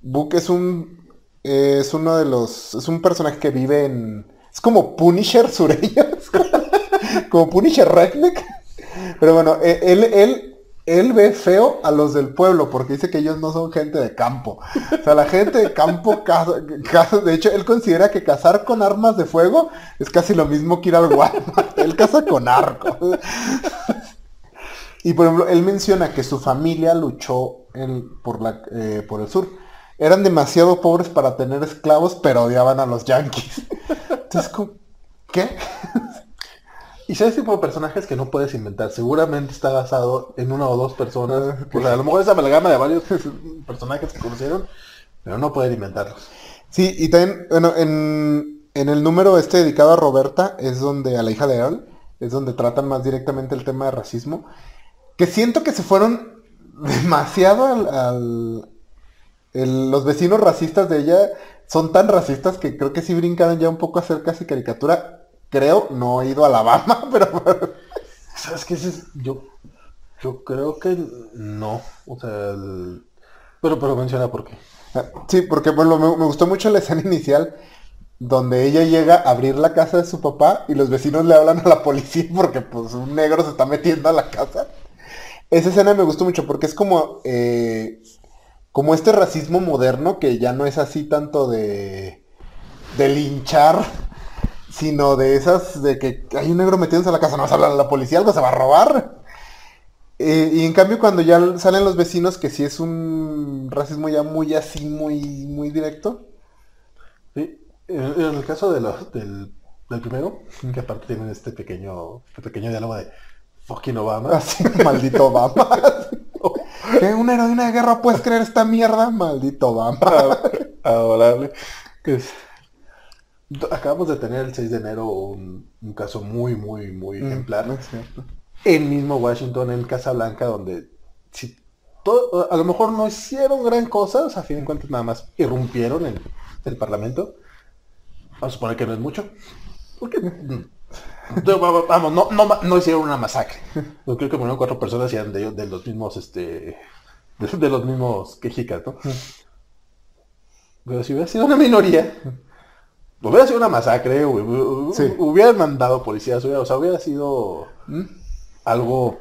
Book es un. eh, es uno de los. Es un personaje que vive en. Es como Punisher sureño. como Punisher Redneck. Pero bueno, eh, él, él, él ve feo a los del pueblo porque dice que ellos no son gente de campo. O sea, la gente de campo caza, de hecho, él considera que cazar con armas de fuego es casi lo mismo que ir al Walmart. Él caza con arco. Y por ejemplo, él menciona que su familia luchó por, la, eh, por el sur. Eran demasiado pobres para tener esclavos, pero odiaban a los yanquis. Entonces, ¿cómo- ¿qué? Y sabes tipo de personajes que no puedes inventar. Seguramente está basado en una o dos personas. O sea, a lo mejor es amalgama de varios personajes que conocieron, pero no pueden inventarlos. Sí, y también, bueno, en, en el número este dedicado a Roberta, es donde, a la hija de Earl, es donde tratan más directamente el tema de racismo. Que siento que se fueron demasiado al... al- el- los vecinos racistas de ella son tan racistas que creo que sí brincaron ya un poco a hacer casi caricatura. Creo, no he ido a Alabama, pero... ¿Sabes qué? Yo, yo creo que no. O sea, el- pero, pero menciona por qué. Sí, porque bueno, me, me gustó mucho la escena inicial donde ella llega a abrir la casa de su papá y los vecinos le hablan a la policía porque pues un negro se está metiendo a la casa. Esa escena me gustó mucho porque es como eh, como este racismo moderno que ya no es así tanto de de linchar, sino de esas de que hay un negro metiéndose a la casa, no vas a hablar a la policía, algo se va a robar. Eh, y en cambio cuando ya salen los vecinos, que sí es un racismo ya muy así, muy, muy directo. Sí. En, en el caso de los, del, del primero, que aparte tienen este pequeño, este pequeño diálogo de fucking Obama. Así, maldito Obama. ¿Qué? ¿Una heroína de guerra puedes creer esta mierda? Maldito Obama. Adorable. Es- Acabamos de tener el 6 de enero un, un caso muy, muy, muy ejemplar. Mm, es cierto. en mismo Washington, en Casa Blanca, donde si todo, a lo mejor no hicieron gran cosa, o sea, a fin de cuentas nada más irrumpieron en el Parlamento. Vamos a suponer que no es mucho. Porque, mm, no, va- vamos, no, no, no hicieron una masacre. Yo creo que murieron cuatro personas y eran de, de los mismos, este, de, de los mismos quejicas, ¿no? Pero si hubiera sido una minoría, hubiera sido una masacre, hu- Sí. hubieran mandado policías, hubiera, o sea, hubiera sido ¿Mm? algo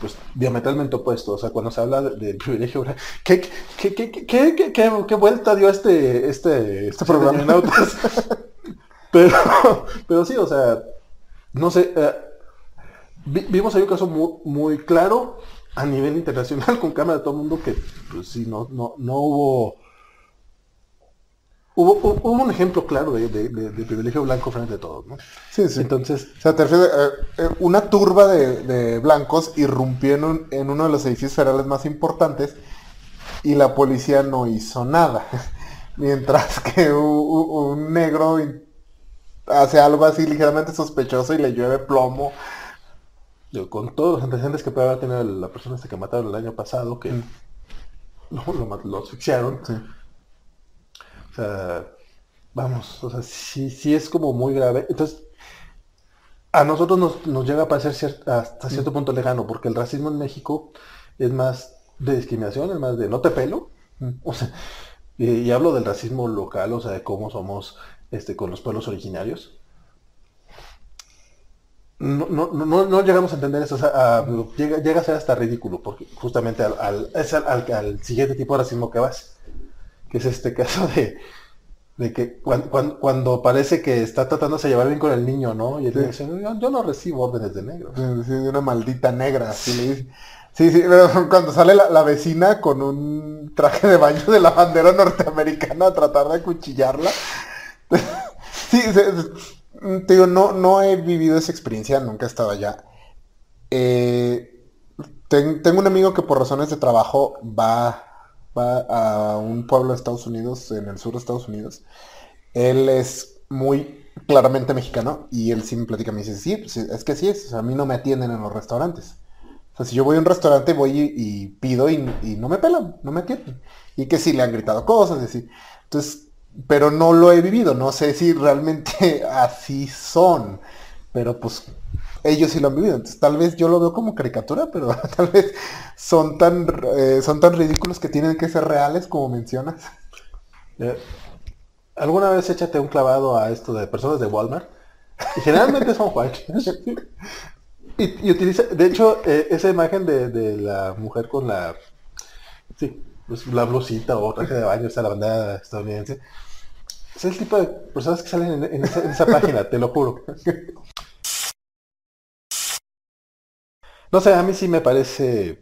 pues diametralmente opuesto. O sea, cuando se habla de- del privilegio, ¿qué, qué, qué, qué, qué, vuelta dio este, este, este programa? de Nautas? pero, pero sí, o sea, no sé, eh, vi- vimos ahí un caso muy, muy claro a nivel internacional con cámara de todo el mundo que pues sí, no, no, no hubo Hubo, un ejemplo claro de, de- de- de privilegio blanco frente a todos, ¿no? Sí, sí. Entonces, O sea, te refieres, eh, eh, una turba de, de blancos irrumpió en, un- en uno de los edificios federales más importantes y la policía no hizo nada. Mientras que un, negro hace algo así ligeramente sospechoso y le llueve plomo. Con todos los antecedentes que puede haber tenido la persona esta que mataron el año pasado, que lo, lo lo asfixiaron. Sí. Sea, vamos, o sea, sí, sí es como muy grave. Entonces, a nosotros nos, nos llega a parecer cier- hasta cierto punto lejano, porque el racismo en México es más de discriminación, es más de no te pelo. O sea, y, y hablo del racismo local, o sea, de cómo somos este, con los pueblos originarios. No, no, no, no- no llegamos a entender eso, o sea, a- llega, llega a ser hasta ridículo, porque justamente al, al- es al, al- al siguiente tipo de racismo que vas, que es este caso de, de que cuan- cuan- cuando, parece que está tratándose de llevar bien con el niño, ¿no? Y el niño dice, yo, yo no recibo órdenes de negros. Sí, sí, de una maldita negra, así le dice. Sí, sí, pero cuando sale la, la vecina con un traje de baño de la bandera norteamericana a tratar de acuchillarla. sí, se- te digo, no, no he vivido esa experiencia, nunca he estado allá. Eh, ten- tengo un amigo que por razones de trabajo va, a un pueblo de Estados Unidos, en el sur de Estados Unidos. Él es muy claramente mexicano y él sí me platica, me dice, sí, pues, es que sí es, a mí no me atienden en los restaurantes. O sea, si yo voy a un restaurante voy y, pido y, y no me pelan, no me atienden. Y que sí le han gritado cosas, así. Entonces, pero no lo he vivido, no sé si realmente así son, pero pues ellos sí lo han vivido, entonces tal vez yo lo veo como caricatura, pero tal vez son tan, eh, son tan ridículos que tienen que ser reales como mencionas. Eh, ¿Alguna vez échate un clavado a esto de personas de Walmart? Y generalmente son white. y, utiliza, de hecho, eh, esa imagen de, de la mujer con la, sí, pues la blusita o traje de baño, esa la bandera estadounidense. Es el tipo de personas que salen en esa página, te lo juro. No sé, a mí sí me parece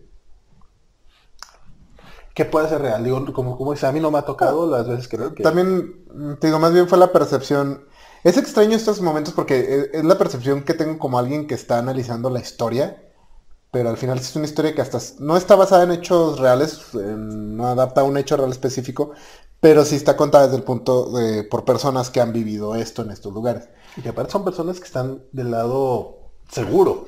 que puede ser real. Digo, como, como dice, a mí no me ha tocado las veces que... que- También, te digo, más bien fue la percepción. Es extraño estos momentos porque es la percepción que tengo como alguien que está analizando la historia, pero al final es una historia que hasta no está basada en hechos reales, no adapta a un hecho real específico, pero sí está contada desde el punto de por personas que han vivido esto en estos lugares. Y que aparte son personas que están del lado seguro.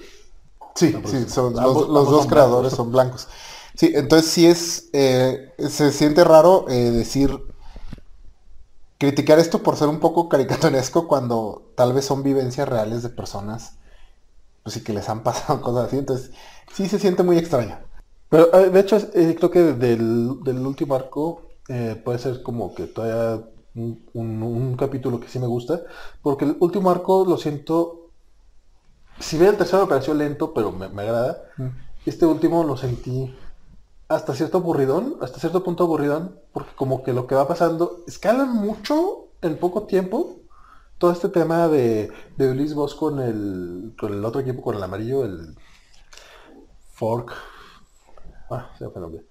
Sí, sí, son, ambos- los, ambos dos son creadores blancos. son blancos. Sí, entonces sí es, eh, se siente raro eh, decir, criticar esto por ser un poco caricaturesco cuando tal vez son vivencias reales de personas, pues sí que les han pasado cosas así, entonces sí se siente muy extraño. Pero eh, de hecho, eh, creo que del, del último arco puede ser como que todavía un, un- un capítulo que sí me gusta. Porque el último arco lo siento. Si bien el tercero me pareció lento, pero me, me agrada. Este último lo sentí hasta cierto aburridón, hasta cierto punto aburridón, porque como que lo que va pasando, escalan mucho en poco tiempo. Todo este tema de, de Ulises Boss con el, con el otro equipo, con el amarillo, el Fork. Ah, se me fue el nombre.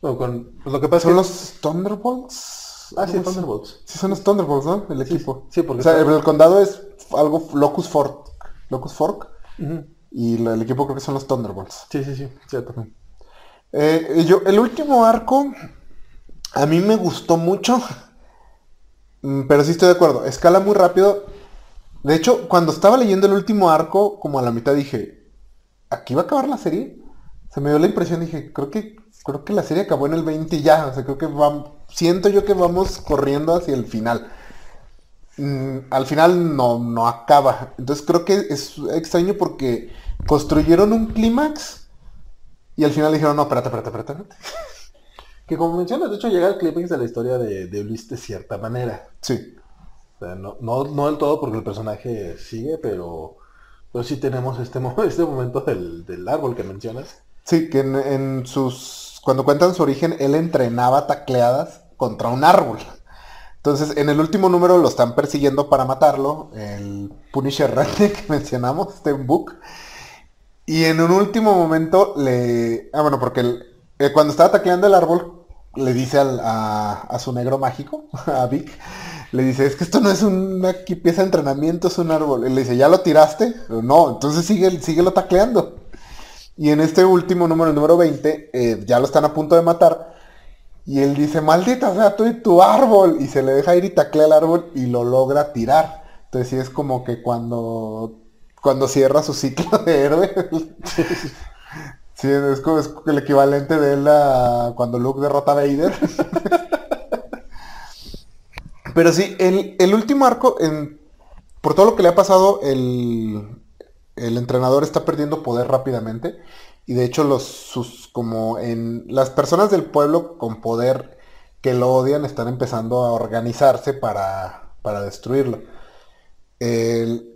No, con, lo que pasa ¿Son que... los Thunderbolts? Ah, sí. Thunderbolts. Sí, son los Thunderbolts, ¿no? El equipo. sí, porque O sea, está- el condado es algo Locus Fork. Locus Fork. Y la- el equipo creo que son los Thunderbolts. Sí, sí, sí, cierto. Eh, y yo, el último arco, a mí me gustó mucho, Mm, pero sí estoy de acuerdo, escala muy rápido. De hecho, cuando estaba leyendo el último arco, como a la mitad dije, ¿aquí va a acabar la serie? Se me dio la impresión, dije, creo que, creo que la serie acabó en el 20 y ya, o sea, creo que vamos, siento yo que vamos corriendo hacia el final. Mm, al final no, no acaba. Entonces creo que es extraño porque construyeron un clímax y al final dijeron, no, espérate, espérate, espérate. espérate". Que como mencionas, de hecho llega el clímax de la historia de, de Ulises de cierta manera. Sí. O sea, no, no, no del todo porque el personaje sigue, pero, pero sí tenemos este, este momento del, del árbol que mencionas. Sí, que en, en sus... Cuando cuentan su origen, él entrenaba tacleadas contra un árbol. Entonces, en el último número lo están persiguiendo para matarlo, el Punisher Red que mencionamos, este book. Y en un último momento le... Ah, bueno, porque eh, cuando estaba tacleando el árbol, le dice a, su negro mágico, a Vic, le dice, es que esto no es una pieza de entrenamiento, es un árbol. Y le dice, ¿ya lo tiraste? No, entonces sigue, síguelo tacleando. Y en este último número, el número 20, eh, ya lo están a punto de matar. Y él dice, maldita sea tú y tu árbol. Y se le deja ir y taclea el árbol y lo logra tirar. Entonces sí es como que cuando, cuando cierra su ciclo de héroe. sí, es como es el equivalente de él a cuando Luke derrota a Vader. Pero sí, el, el último arco, en, por todo lo que le ha pasado, el, el entrenador está perdiendo poder rápidamente. Y de hecho, los sus como en las personas del pueblo con poder que lo odian están empezando a organizarse para, para destruirlo. El-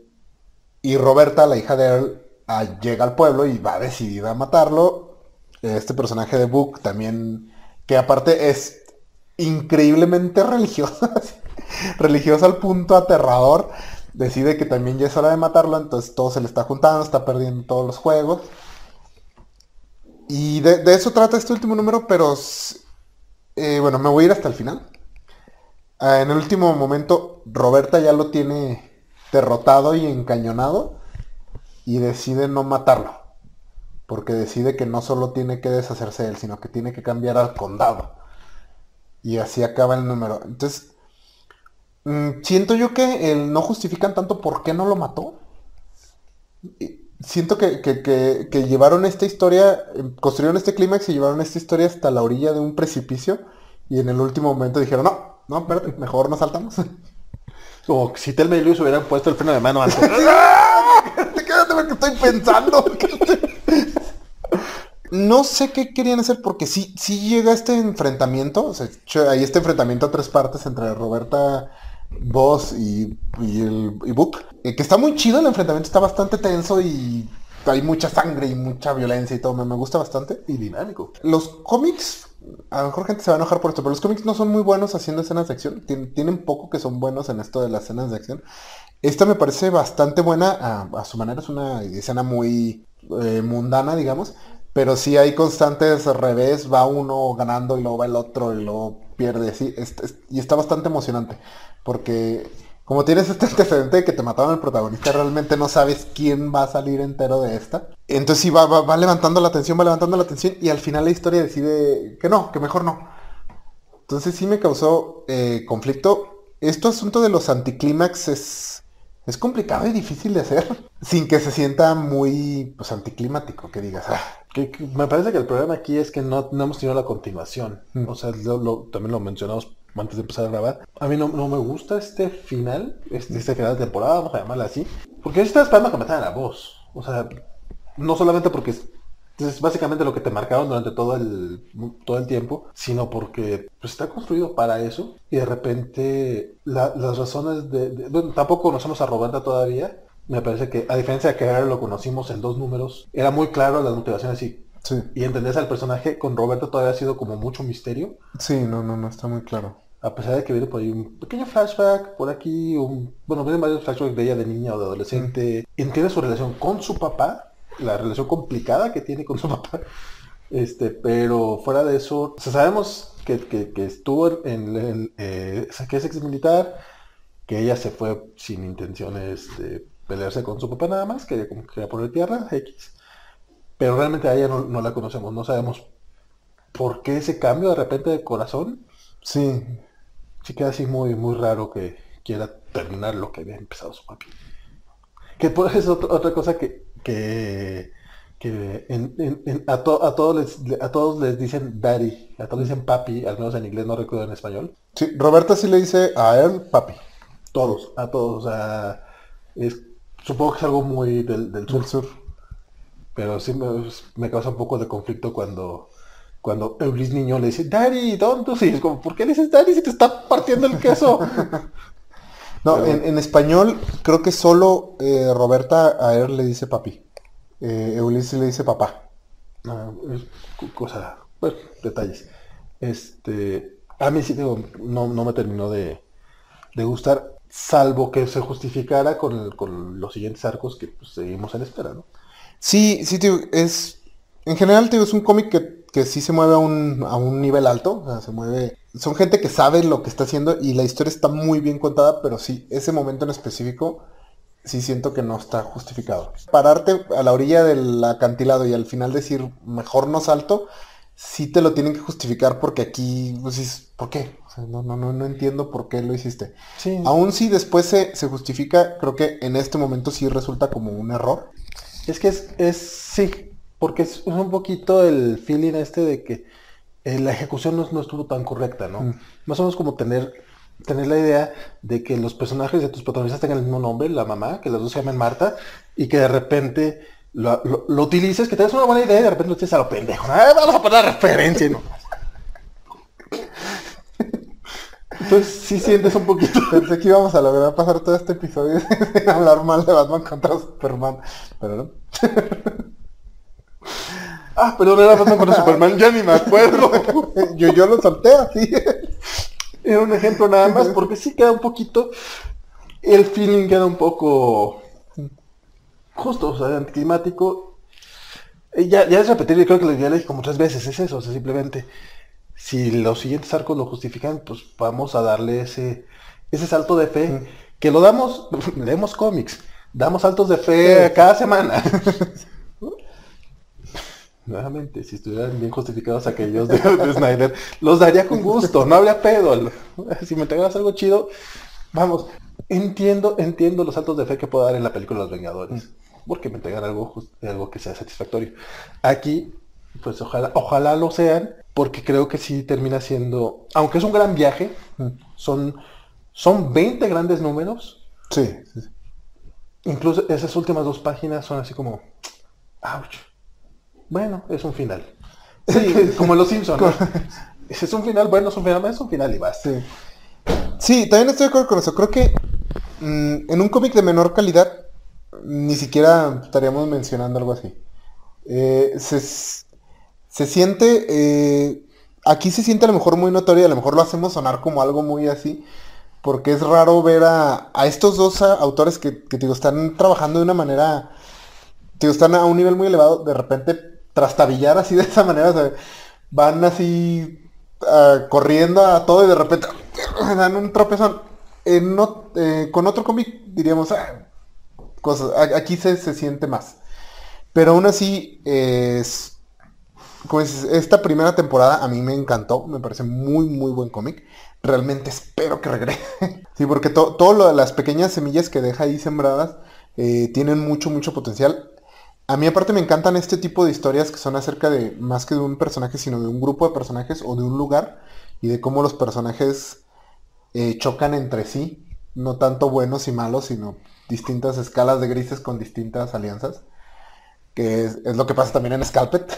y Roberta, la hija de Earl, ah, llega al pueblo y va decidida a matarlo. Este personaje de Book también, que aparte es increíblemente religiosa, religiosa al punto aterrador, decide que también ya es hora de matarlo, entonces todo se le está juntando, está perdiendo todos los juegos. Y de, eso trata este último número, pero eh, bueno, me voy a ir hasta el final. Ah, en el último momento, Roberta ya lo tiene derrotado y encañonado y decide no matarlo. Porque decide que no solo tiene que deshacerse de él, sino que tiene que cambiar al condado. Y así acaba el número. Entonces, Mm, siento yo que no justifican tanto por qué no lo mató. Siento que, que- que- que llevaron esta historia, eh, construyeron este clímax y llevaron esta historia hasta la orilla de un precipicio y en el último momento dijeron, no, no, espérate, mejor nos saltamos. Como si Telma y Luis hubieran puesto el freno de mano antes. Quédate, quédate porque estoy pensando. No sé qué querían hacer porque sí, sí llega este enfrentamiento, o sea, hay este enfrentamiento a tres partes entre Roberta, Boss y, y el y Book, eh, que está muy chido, el enfrentamiento está bastante tenso y hay mucha sangre y mucha violencia y todo, me, me gusta bastante. y dinámico. Los cómics, a lo mejor gente se va a enojar por esto, pero los cómics no son muy buenos haciendo escenas de acción. Tien- tienen poco que son buenos en esto de las escenas de acción. Esta me parece bastante buena a, a su manera. Es una escena muy eh, mundana, digamos. Pero sí hay constantes revés. Va uno ganando y luego va el otro y luego pierde. Sí, es- es- y está bastante emocionante. Porque como tienes este antecedente de que te mataron al protagonista, realmente no sabes quién va a salir entero de esta. Entonces sí va, va, va levantando la atención, va levantando la atención y al final la historia decide que no, que mejor no. Entonces sí me causó eh, conflicto. Este asunto de los anticlímax es, es complicado y difícil de hacer sin que se sienta muy pues, anticlimático, que digas. "Ah". Que- que me parece que el problema aquí es que no, no hemos tenido la continuación. Mm. O sea, lo- lo- también lo mencionamos antes de empezar a grabar. A mí no, no me gusta este final, este, este final de temporada, vamos a llamarlo así. Porque yo estaba esperando que mataran a vos. O sea, no solamente porque es, es básicamente lo que te marcaron durante todo el, todo el tiempo, sino porque pues, está construido para eso. Y de repente la- las razones de, de- bueno, tampoco conocemos a Roberta todavía. Me parece que, a diferencia de que ahora lo conocimos en dos números, era muy claro las motivaciones y Sí, y entendés al personaje con Roberto todavía ha sido como mucho misterio. sí, no, no, no está muy claro. A pesar de que viene por ahí un pequeño flashback, por aquí, un, bueno, vienen varios flashbacks de ella de niña o de adolescente. Entiende su relación con su papá, la relación complicada que tiene con su papá. Este, pero fuera de eso, sabemos que, que- estuvo en, en- eh, que es ex militar, que ella se fue sin intenciones de pelearse con su papá nada más, que como que poner tierra, X. Pero realmente a ella no la conocemos, no sabemos por qué ese cambio de repente de corazón. Sí, Sí queda así muy, muy raro que quiera terminar lo que había empezado su papi. Que por eso es otra, otra cosa que, que, que en- en- en- a, to- a, todos les, a todos les dicen daddy, a todos les dicen papi, al menos en inglés, no recuerdo en español. sí, Roberta sí le dice a él, papi, Todos, a todos, o sea, es, supongo que es algo muy del, del sur, del sur. pero sí me, me causa un poco de conflicto cuando cuando Eulis niño le dice, daddy, tonto, y es como, ¿por qué le dices daddy si te está partiendo el queso? No, Pero- en, en español creo que solo eh, Roberta a él le dice papi. Eh, le dice papá. Ah, cosa, bueno, detalles. Este, a mí sí digo, no, no me terminó de, de gustar, salvo que se justificara con, el- con los siguientes arcos que pues, seguimos en espera, ¿no? Sí, sí, tío, es... En general, tío, es un cómic que, que sí se mueve a un, a un nivel alto. O sea, se mueve... Son gente que sabe lo que está haciendo y la historia está muy bien contada, pero sí, ese momento en específico sí siento que no está justificado. Pararte a la orilla del acantilado y al final decir, mejor no salto, sí te lo tienen que justificar porque aquí, pues, ¿por qué? O sea, no, no, no, no entiendo por qué lo hiciste. Sí. Aún si después se, se justifica, creo que en este momento sí resulta como un error. Es que es, es sí, porque es un poquito el feeling este de que eh, la ejecución no, no estuvo tan correcta, ¿no? Mm. Más o menos como tener, tener la idea de que los personajes de tus protagonistas tengan el mismo nombre, la mamá, que las dos se llaman Marta, y que de repente lo, lo- lo utilices, que tengas una buena idea y de repente lo utilices a lo pendejo. "Ah, vamos a poner la referencia, ¿no? Entonces sí sientes un poquito. Pensé que íbamos a lograr pasar todo este episodio sin hablar mal de Batman contra Superman, pero no. Ah, pero no era Batman contra Superman, ya ni me acuerdo. Yo, yo lo solté así. Era un ejemplo nada más, porque sí queda un poquito, el feeling queda un poco justo, o sea, anticlimático. Eh, Ya, ya es repetir, yo creo que lo ya le dije como tres veces, es eso, o sea, simplemente, si los siguientes arcos lo justifican, pues vamos a darle ese, ese salto de fe, que lo damos, leemos cómics, damos saltos de fe Sí. cada semana. Nuevamente, si estuvieran bien justificados aquellos de, de Snyder, los daría con gusto, no habría pedo. Si me entregas algo chido, vamos, entiendo, entiendo los saltos de fe que puedo dar en la película Los Vengadores. Porque me entregan algo, just- algo que sea satisfactorio. Aquí, pues ojalá, ojalá lo sean, porque creo que sí termina siendo, aunque es un gran viaje, son, son 20 grandes números, Sí, sí, sí. incluso esas últimas dos páginas son así como, ouch. Bueno, es un final. Sí, como los Simpsons. ¿no? Es un final, bueno, es un final, es un final y basta. Sí. Sí, también estoy de acuerdo con eso. Creo que mm, en un cómic de menor calidad ni siquiera estaríamos mencionando algo así. Eh, se, se siente, eh, aquí se siente a lo mejor muy notorio, y a lo mejor lo hacemos sonar como algo muy así, porque es raro ver a, a estos dos autores que, que, digo, están trabajando de una manera, digo, están a un nivel muy elevado, de repente trastabillar así de esa manera, van así ah, corriendo a todo y de repente dan un tropezón. En ot- eh, con otro cómic diríamos, ah, cosas, aquí se, se siente más. Pero aún así, eh, es, esta primera temporada a mí me encantó, me parece muy, muy buen cómic. Realmente espero que regrese. sí, porque to- todo lo de las pequeñas semillas que deja ahí sembradas eh, tienen mucho, mucho potencial. A mí aparte me encantan este tipo de historias que son acerca de más que de un personaje, sino de un grupo de personajes o de un lugar y de cómo los personajes eh, chocan entre sí, no tanto buenos y malos, sino distintas escalas de grises con distintas alianzas, que es, lo que pasa también en Scalpet.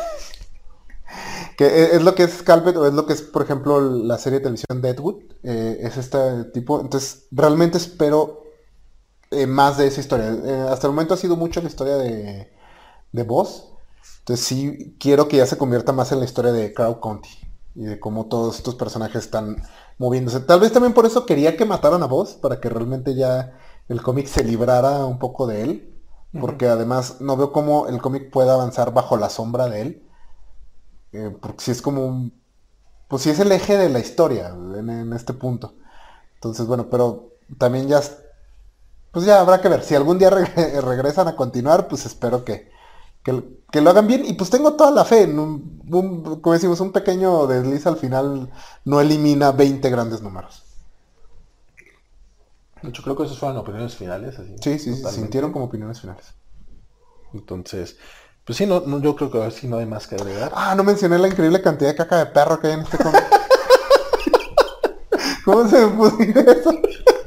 que e- es, lo que es Scalpet o es lo que es, por ejemplo, la serie de televisión Deadwood, eh, es este tipo, entonces realmente espero eh, más de esa historia. Hasta el momento ha sido mucho la historia de, de Boss, entonces sí quiero que ya se convierta más en la historia de Crow County y de cómo todos estos personajes están moviéndose. Tal vez también por eso quería que mataran a Boss, para que realmente ya el cómic se librara un poco de él. Porque además no veo cómo el cómic pueda avanzar bajo la sombra de él. Eh, porque si es como un... Pues si es el eje de la historia en, en este punto. Entonces, bueno, pero también ya... es- Pues ya habrá que ver. Si algún día regre- regresan a continuar, pues espero que, que, que lo hagan bien. Y pues tengo toda la fe. En un, un- como decimos, un pequeño desliz al final no elimina 20 grandes números. Hecho, creo que esas fueron opiniones finales. Así, Sí, sí, se sintieron como opiniones finales. Entonces, pues sí, no, no, yo creo que ahora sí no hay más que agregar. Ah, no mencioné la increíble cantidad de caca de perro que hay en este cómic. ¿Cómo se me puso eso?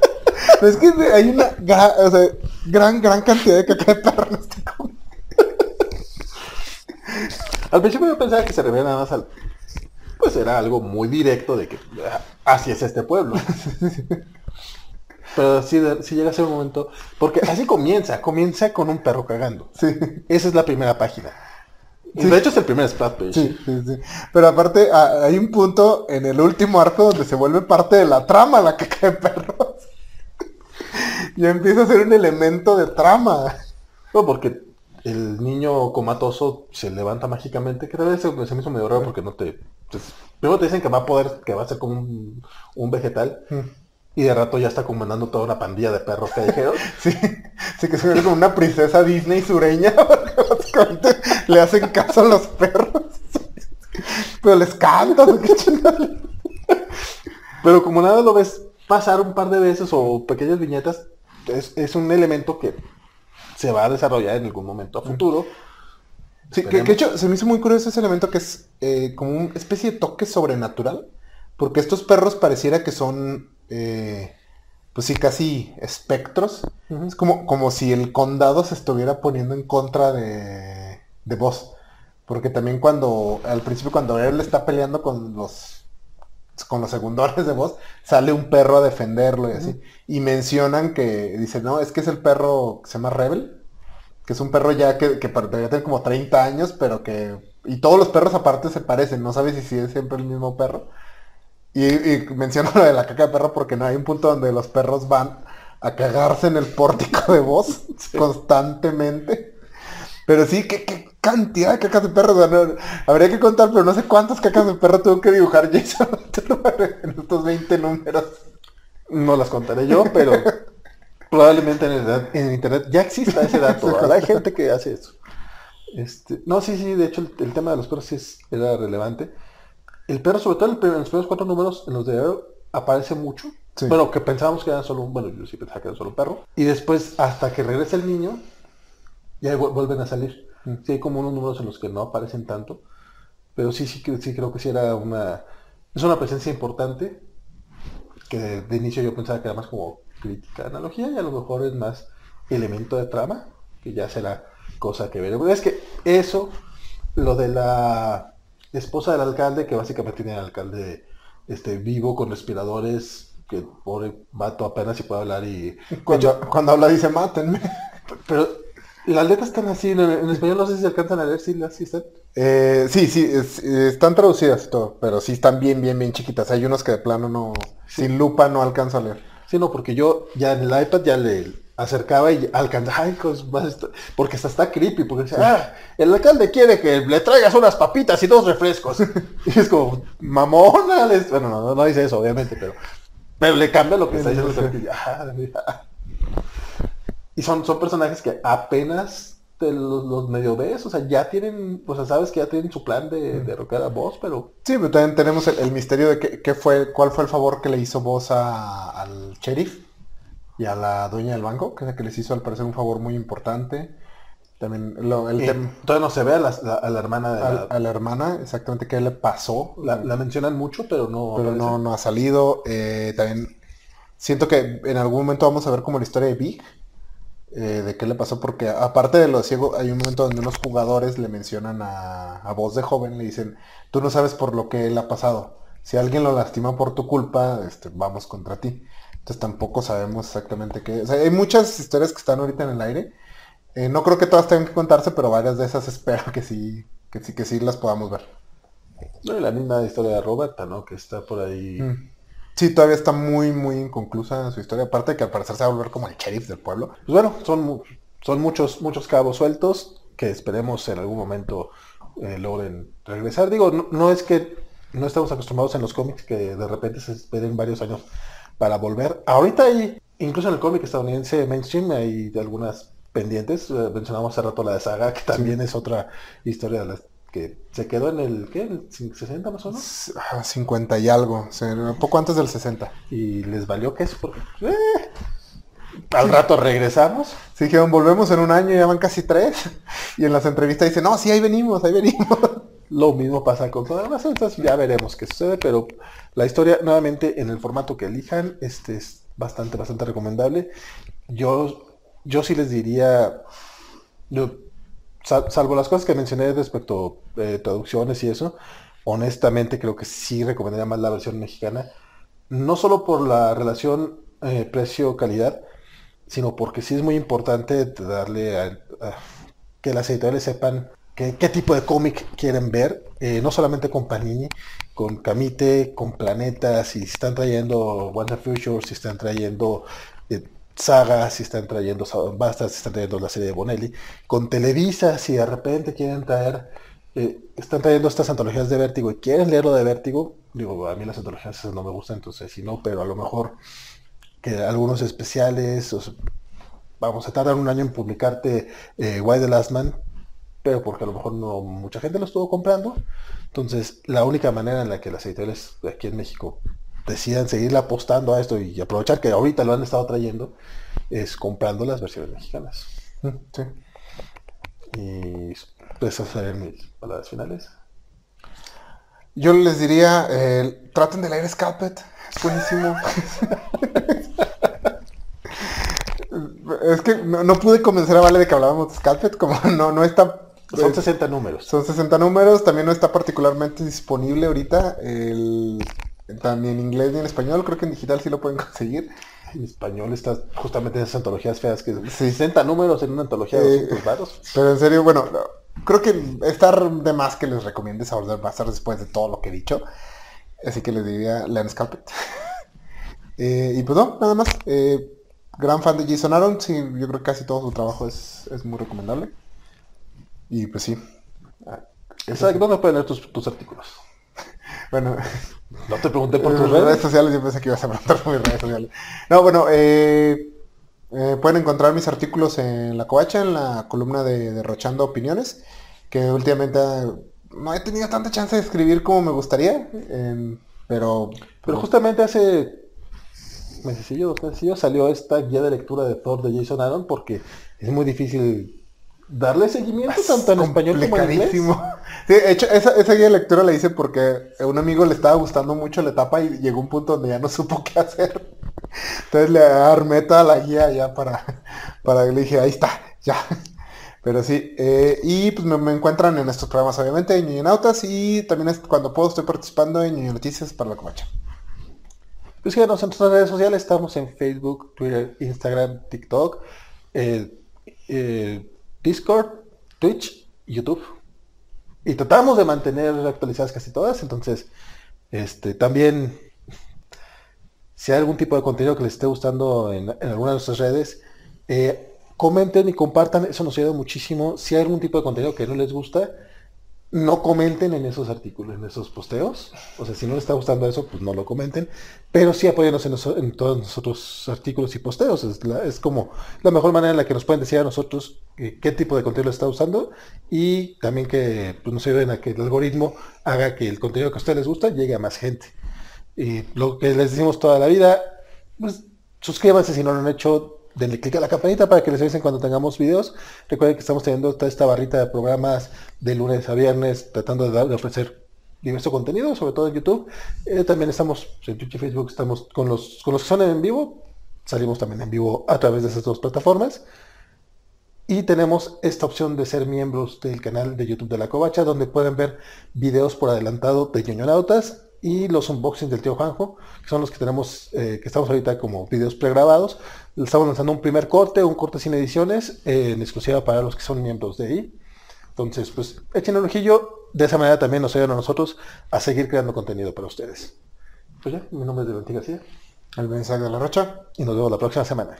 es que hay una gra- o sea, gran, gran cantidad de caca de perro en este cómic. Al principio yo pensaba que se refería nada más al... Pues era algo muy directo de que así es este pueblo. Pero sí, sí llega a ser un momento... Porque así comienza, comienza con un perro cagando. Sí, Esa es la primera página. Y De hecho es el primer splat page. sí, sí, sí. Pero aparte hay un punto en el último arco donde se vuelve parte de la trama la caca de perros. ya empieza a ser un elemento de trama. No, porque el niño comatoso se levanta mágicamente, que tal vez se, se me hizo medio raro porque no te... pues, primero te dicen que va a poder, que va a ser como un, un vegetal, y de rato ya está comandando toda una pandilla de perros callejeros. Sí, sí que se ve como una princesa Disney sureña, porque básicamente le hacen caso a los perros. Pero les canta, ¿no? qué chingada. Pero como nada lo ves pasar un par de veces o pequeñas viñetas, es, es un elemento que se va a desarrollar en algún momento a futuro. Sí, que, de hecho se me hizo muy curioso ese elemento que es eh, como una especie de toque sobrenatural, porque estos perros pareciera que son, eh, pues sí, casi espectros. Es como, como si el condado se estuviera poniendo en contra de, de Boss. Porque también cuando, al principio cuando él está peleando con los con los segundores de voz, sale un perro a defenderlo y así. Y mencionan que, dice, no, es que es el perro que se llama Rebel, que es un perro ya que, que debería tener como 30 años, pero que... Y todos los perros aparte se parecen, no sabes si, es siempre el mismo perro. Y, y menciono lo de la caca de perro porque no hay un punto donde los perros van a cagarse en el pórtico de voz constantemente. Pero sí, ¿qué, qué cantidad de cacas de perro. o sea, no- habría que contar, pero no sé cuántas cacas de perro tuvo que dibujar Jason en estos 20 números. No las contaré yo, pero probablemente en, el- en internet ya exista ese dato. ¿verdad? Hay gente que hace eso. Este, no, sí, sí, de hecho el, el tema de los perros sí es- era relevante. El perro, sobre todo en el prim- en los primeros cuatro números, en los de Arrow, aparece mucho. Sí. Bueno, que pensábamos que era solo un, bueno, yo sí pensaba que era solo un perro. Y después, hasta que regresa el niño, ya vu- vuelven a salir. Mm. Sí hay como unos números en los que no aparecen tanto. Pero sí, sí, sí creo que sí era una... Es una presencia importante. Que de, de inicio yo pensaba que era más como crítica analogía y a lo mejor es más elemento de trama. Que ya será cosa que veremos. Es que eso, lo de la esposa del alcalde, que básicamente tiene al alcalde este, vivo con respiradores, que pobre vato apenas si puede hablar y... Cuando, cuando habla dice, mátenme. Pero las letras están así, en, en español no sé si alcanzan a leer, si las sí están. Eh, sí, sí, es- están traducidas y todo, pero sí están bien, bien, bien chiquitas. Hay unos que de plano no, sin lupa no alcanzo a leer. Sí, no, porque yo ya en el iPad ya le acercaba y alcanzaba, ay, cos- más esto- porque hasta está creepy, porque dice, ah, el alcalde quiere que le traigas unas papitas y dos refrescos. y es como, mamona, les- bueno, no, no, no dice eso, obviamente, pero, pero le cambia lo que está diciendo. Y, son, son personajes que apenas te los, los medio ves, o sea, ya tienen, o sea, sabes que ya tienen su plan de Mm. derrocar a vos, pero Sí, pero también tenemos el, el misterio de qué, qué fue, cuál fue el favor que le hizo vos a- al sheriff y a la dueña del banco, que es la que les hizo al parecer un favor muy importante. También lo- el todavía no se ve a la, la- a la hermana de la, a, a la hermana, exactamente qué le pasó. la- la mencionan mucho, pero no pero no, no ha salido. Eh, también siento que en algún momento vamos a ver como la historia de Big, eh, de qué le pasó, porque aparte de lo ciego, hay un momento donde unos jugadores le mencionan a, a voz de joven, le dicen, tú no sabes por lo que él ha pasado. Si alguien lo lastima por tu culpa, este, vamos contra ti. Entonces tampoco sabemos exactamente qué. O sea, hay muchas historias que están ahorita en el aire. Eh, no creo que todas tengan que contarse, pero varias de esas espero que sí, que sí, que sí las podamos ver. No, y la misma historia de Roberta, ¿no? Que está por ahí. Mm. Sí, todavía está muy, muy inconclusa su historia. Aparte de que al parecer se va a volver como el sheriff del pueblo. Pues bueno, son, son muchos, muchos cabos sueltos que esperemos en algún momento eh, logren regresar. Digo, no, no es que no estamos acostumbrados en los cómics que de repente se esperen varios años para volver. Ahorita hay, incluso en el cómic estadounidense mainstream, hay algunas pendientes. Eh, mencionamos hace rato la de Saga, que también es otra historia de las que se quedó en el, ¿qué? ¿En el 60 más o menos? S- ah, 50 y algo. un poco antes del 60. Y les valió que eso, porque eh, al rato regresamos. Sí, dijeron, volvemos en un año, ya van casi tres. Y en las entrevistas dicen, no, sí, ahí venimos, ahí venimos. Lo mismo pasa con todas las otras, ya veremos qué sucede, pero la historia nuevamente en el formato que elijan, este es bastante, bastante recomendable. Yo, yo sí les diría, yo, sal- salvo las cosas que mencioné respecto a traducciones y eso, honestamente creo que sí recomendaría más la versión mexicana, no solo por la relación eh, precio-calidad, sino porque sí es muy importante darle a, a- que las editoriales sepan qué, tipo de cómic quieren ver, eh, no solamente con Panini, con Camite, con Planeta, si están trayendo Wonder Future, si están trayendo eh, Saga, si están trayendo Basta, si están trayendo la serie de Bonelli, con Televisa, si de repente quieren traer, eh, están trayendo estas antologías de Vértigo y quieren leerlo de Vértigo, digo, a mí las antologías no me gustan, entonces si no, pero a lo mejor que algunos especiales, vamos a tardar un año en publicarte eh, Why the Last Man, pero porque a lo mejor no mucha gente lo estuvo comprando. Entonces, la única manera en la que las editoriales aquí en México decidan seguirle apostando a esto y aprovechar que ahorita lo han estado trayendo es comprando las versiones mexicanas. Sí. Y pues, esas serían mis palabras finales. Yo les diría, eh, traten de leer Scalpet, es buenísimo. es que no, no pude convencer a Vale de que hablábamos de Scalpet, como no, no está... Son 60 números. Son 60 números, también no está particularmente disponible ahorita, el, también en inglés ni en español, creo que en digital sí lo pueden conseguir. En español está justamente en esas antologías feas que Sí. 60 números en una antología de Eh, 200 varos. Pero en serio, bueno, no, creo que está de más que les recomiende Sourdough Master después de todo lo que he dicho. Así que les diría lean Scalpet. Eh, y pues no, nada más. Eh, gran fan de Jason Aaron, sí, yo creo que casi todo su trabajo es, es muy recomendable. Y pues sí. Ah, Exacto, ¿dónde pueden leer tus, tus artículos? Bueno, No te pregunté por tus redes redes. sociales, yo pensé que ibas a preguntar por mis redes sociales. No, bueno, eh, eh, pueden encontrar mis artículos en La Covacha, en la columna de Derrochando Opiniones, que últimamente eh, no he tenido tanta chance de escribir como me gustaría, eh, pero... Pero justamente hace mesecillo, dos mesecillos, salió esta guía de lectura de Thor de Jason Aaron porque es muy difícil darle seguimiento tanto en español como en inglés. Sí, de hecho, esa, esa guía de lectura la hice porque a un amigo le estaba gustando mucho la etapa y llegó un punto donde ya no supo qué hacer. Entonces le armé toda la guía ya para, para le dije, ahí está, ya. Pero sí, eh, y pues me, encuentran en estos programas obviamente, en Ñoñonautas y también cuando puedo estoy participando en Ñoño Noticias para la Covacha. Pues en nuestras redes sociales, estamos en Facebook, Twitter, Instagram, TikTok, eh, eh, Discord, Twitch, YouTube. Y tratamos de mantener actualizadas casi todas, entonces, este, también, si hay algún tipo de contenido que les esté gustando en, en alguna de nuestras redes, eh, comenten y compartan, eso nos ayuda muchísimo. Si hay algún tipo de contenido que no les gusta, no comenten en esos artículos, en esos posteos. O sea, si no les está gustando eso, pues no lo comenten. Pero sí apóyenos en, en todos nosotros artículos y posteos. Es, como la mejor manera en la que nos pueden decir a nosotros eh, qué tipo de contenido está usando y también que pues, nos ayuden a que el algoritmo haga que el contenido que a ustedes les gusta llegue a más gente. Y lo que les decimos toda la vida, pues suscríbanse si no lo han hecho, denle clic a la campanita para que les avisen cuando tengamos videos. Recuerden que estamos teniendo toda esta barrita de programas de lunes a viernes, tratando de, ofrecer diverso contenido, sobre todo en YouTube. Eh, también estamos en Twitch y Facebook, estamos con los, con los que son en vivo, salimos también en vivo a través de esas dos plataformas. Y tenemos esta opción de ser miembros del canal de YouTube de la Covacha, donde pueden ver videos por adelantado de ñoñonautas y los unboxings del tío Juanjo, que son los que tenemos, eh, que estamos ahorita como videos pregrabados. Estamos lanzando un primer corte, un corte sin ediciones, eh, en exclusiva para los que son miembros de ahí. Entonces, pues echen un ojillo. De esa manera también nos ayudan a nosotros a seguir creando contenido para ustedes. Pues ya, mi nombre es Valentín García El mensaje de la Rocha. y nos vemos la próxima semana.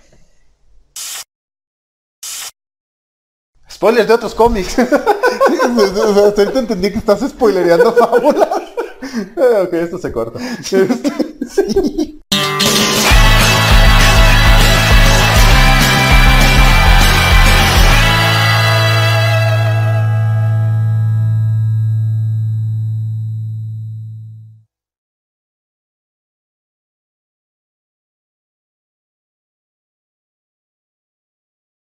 Spoilers de otros cómics. Ahorita entendí que estás spoilereando fábulas. Ah, ok, esto se corta. sí.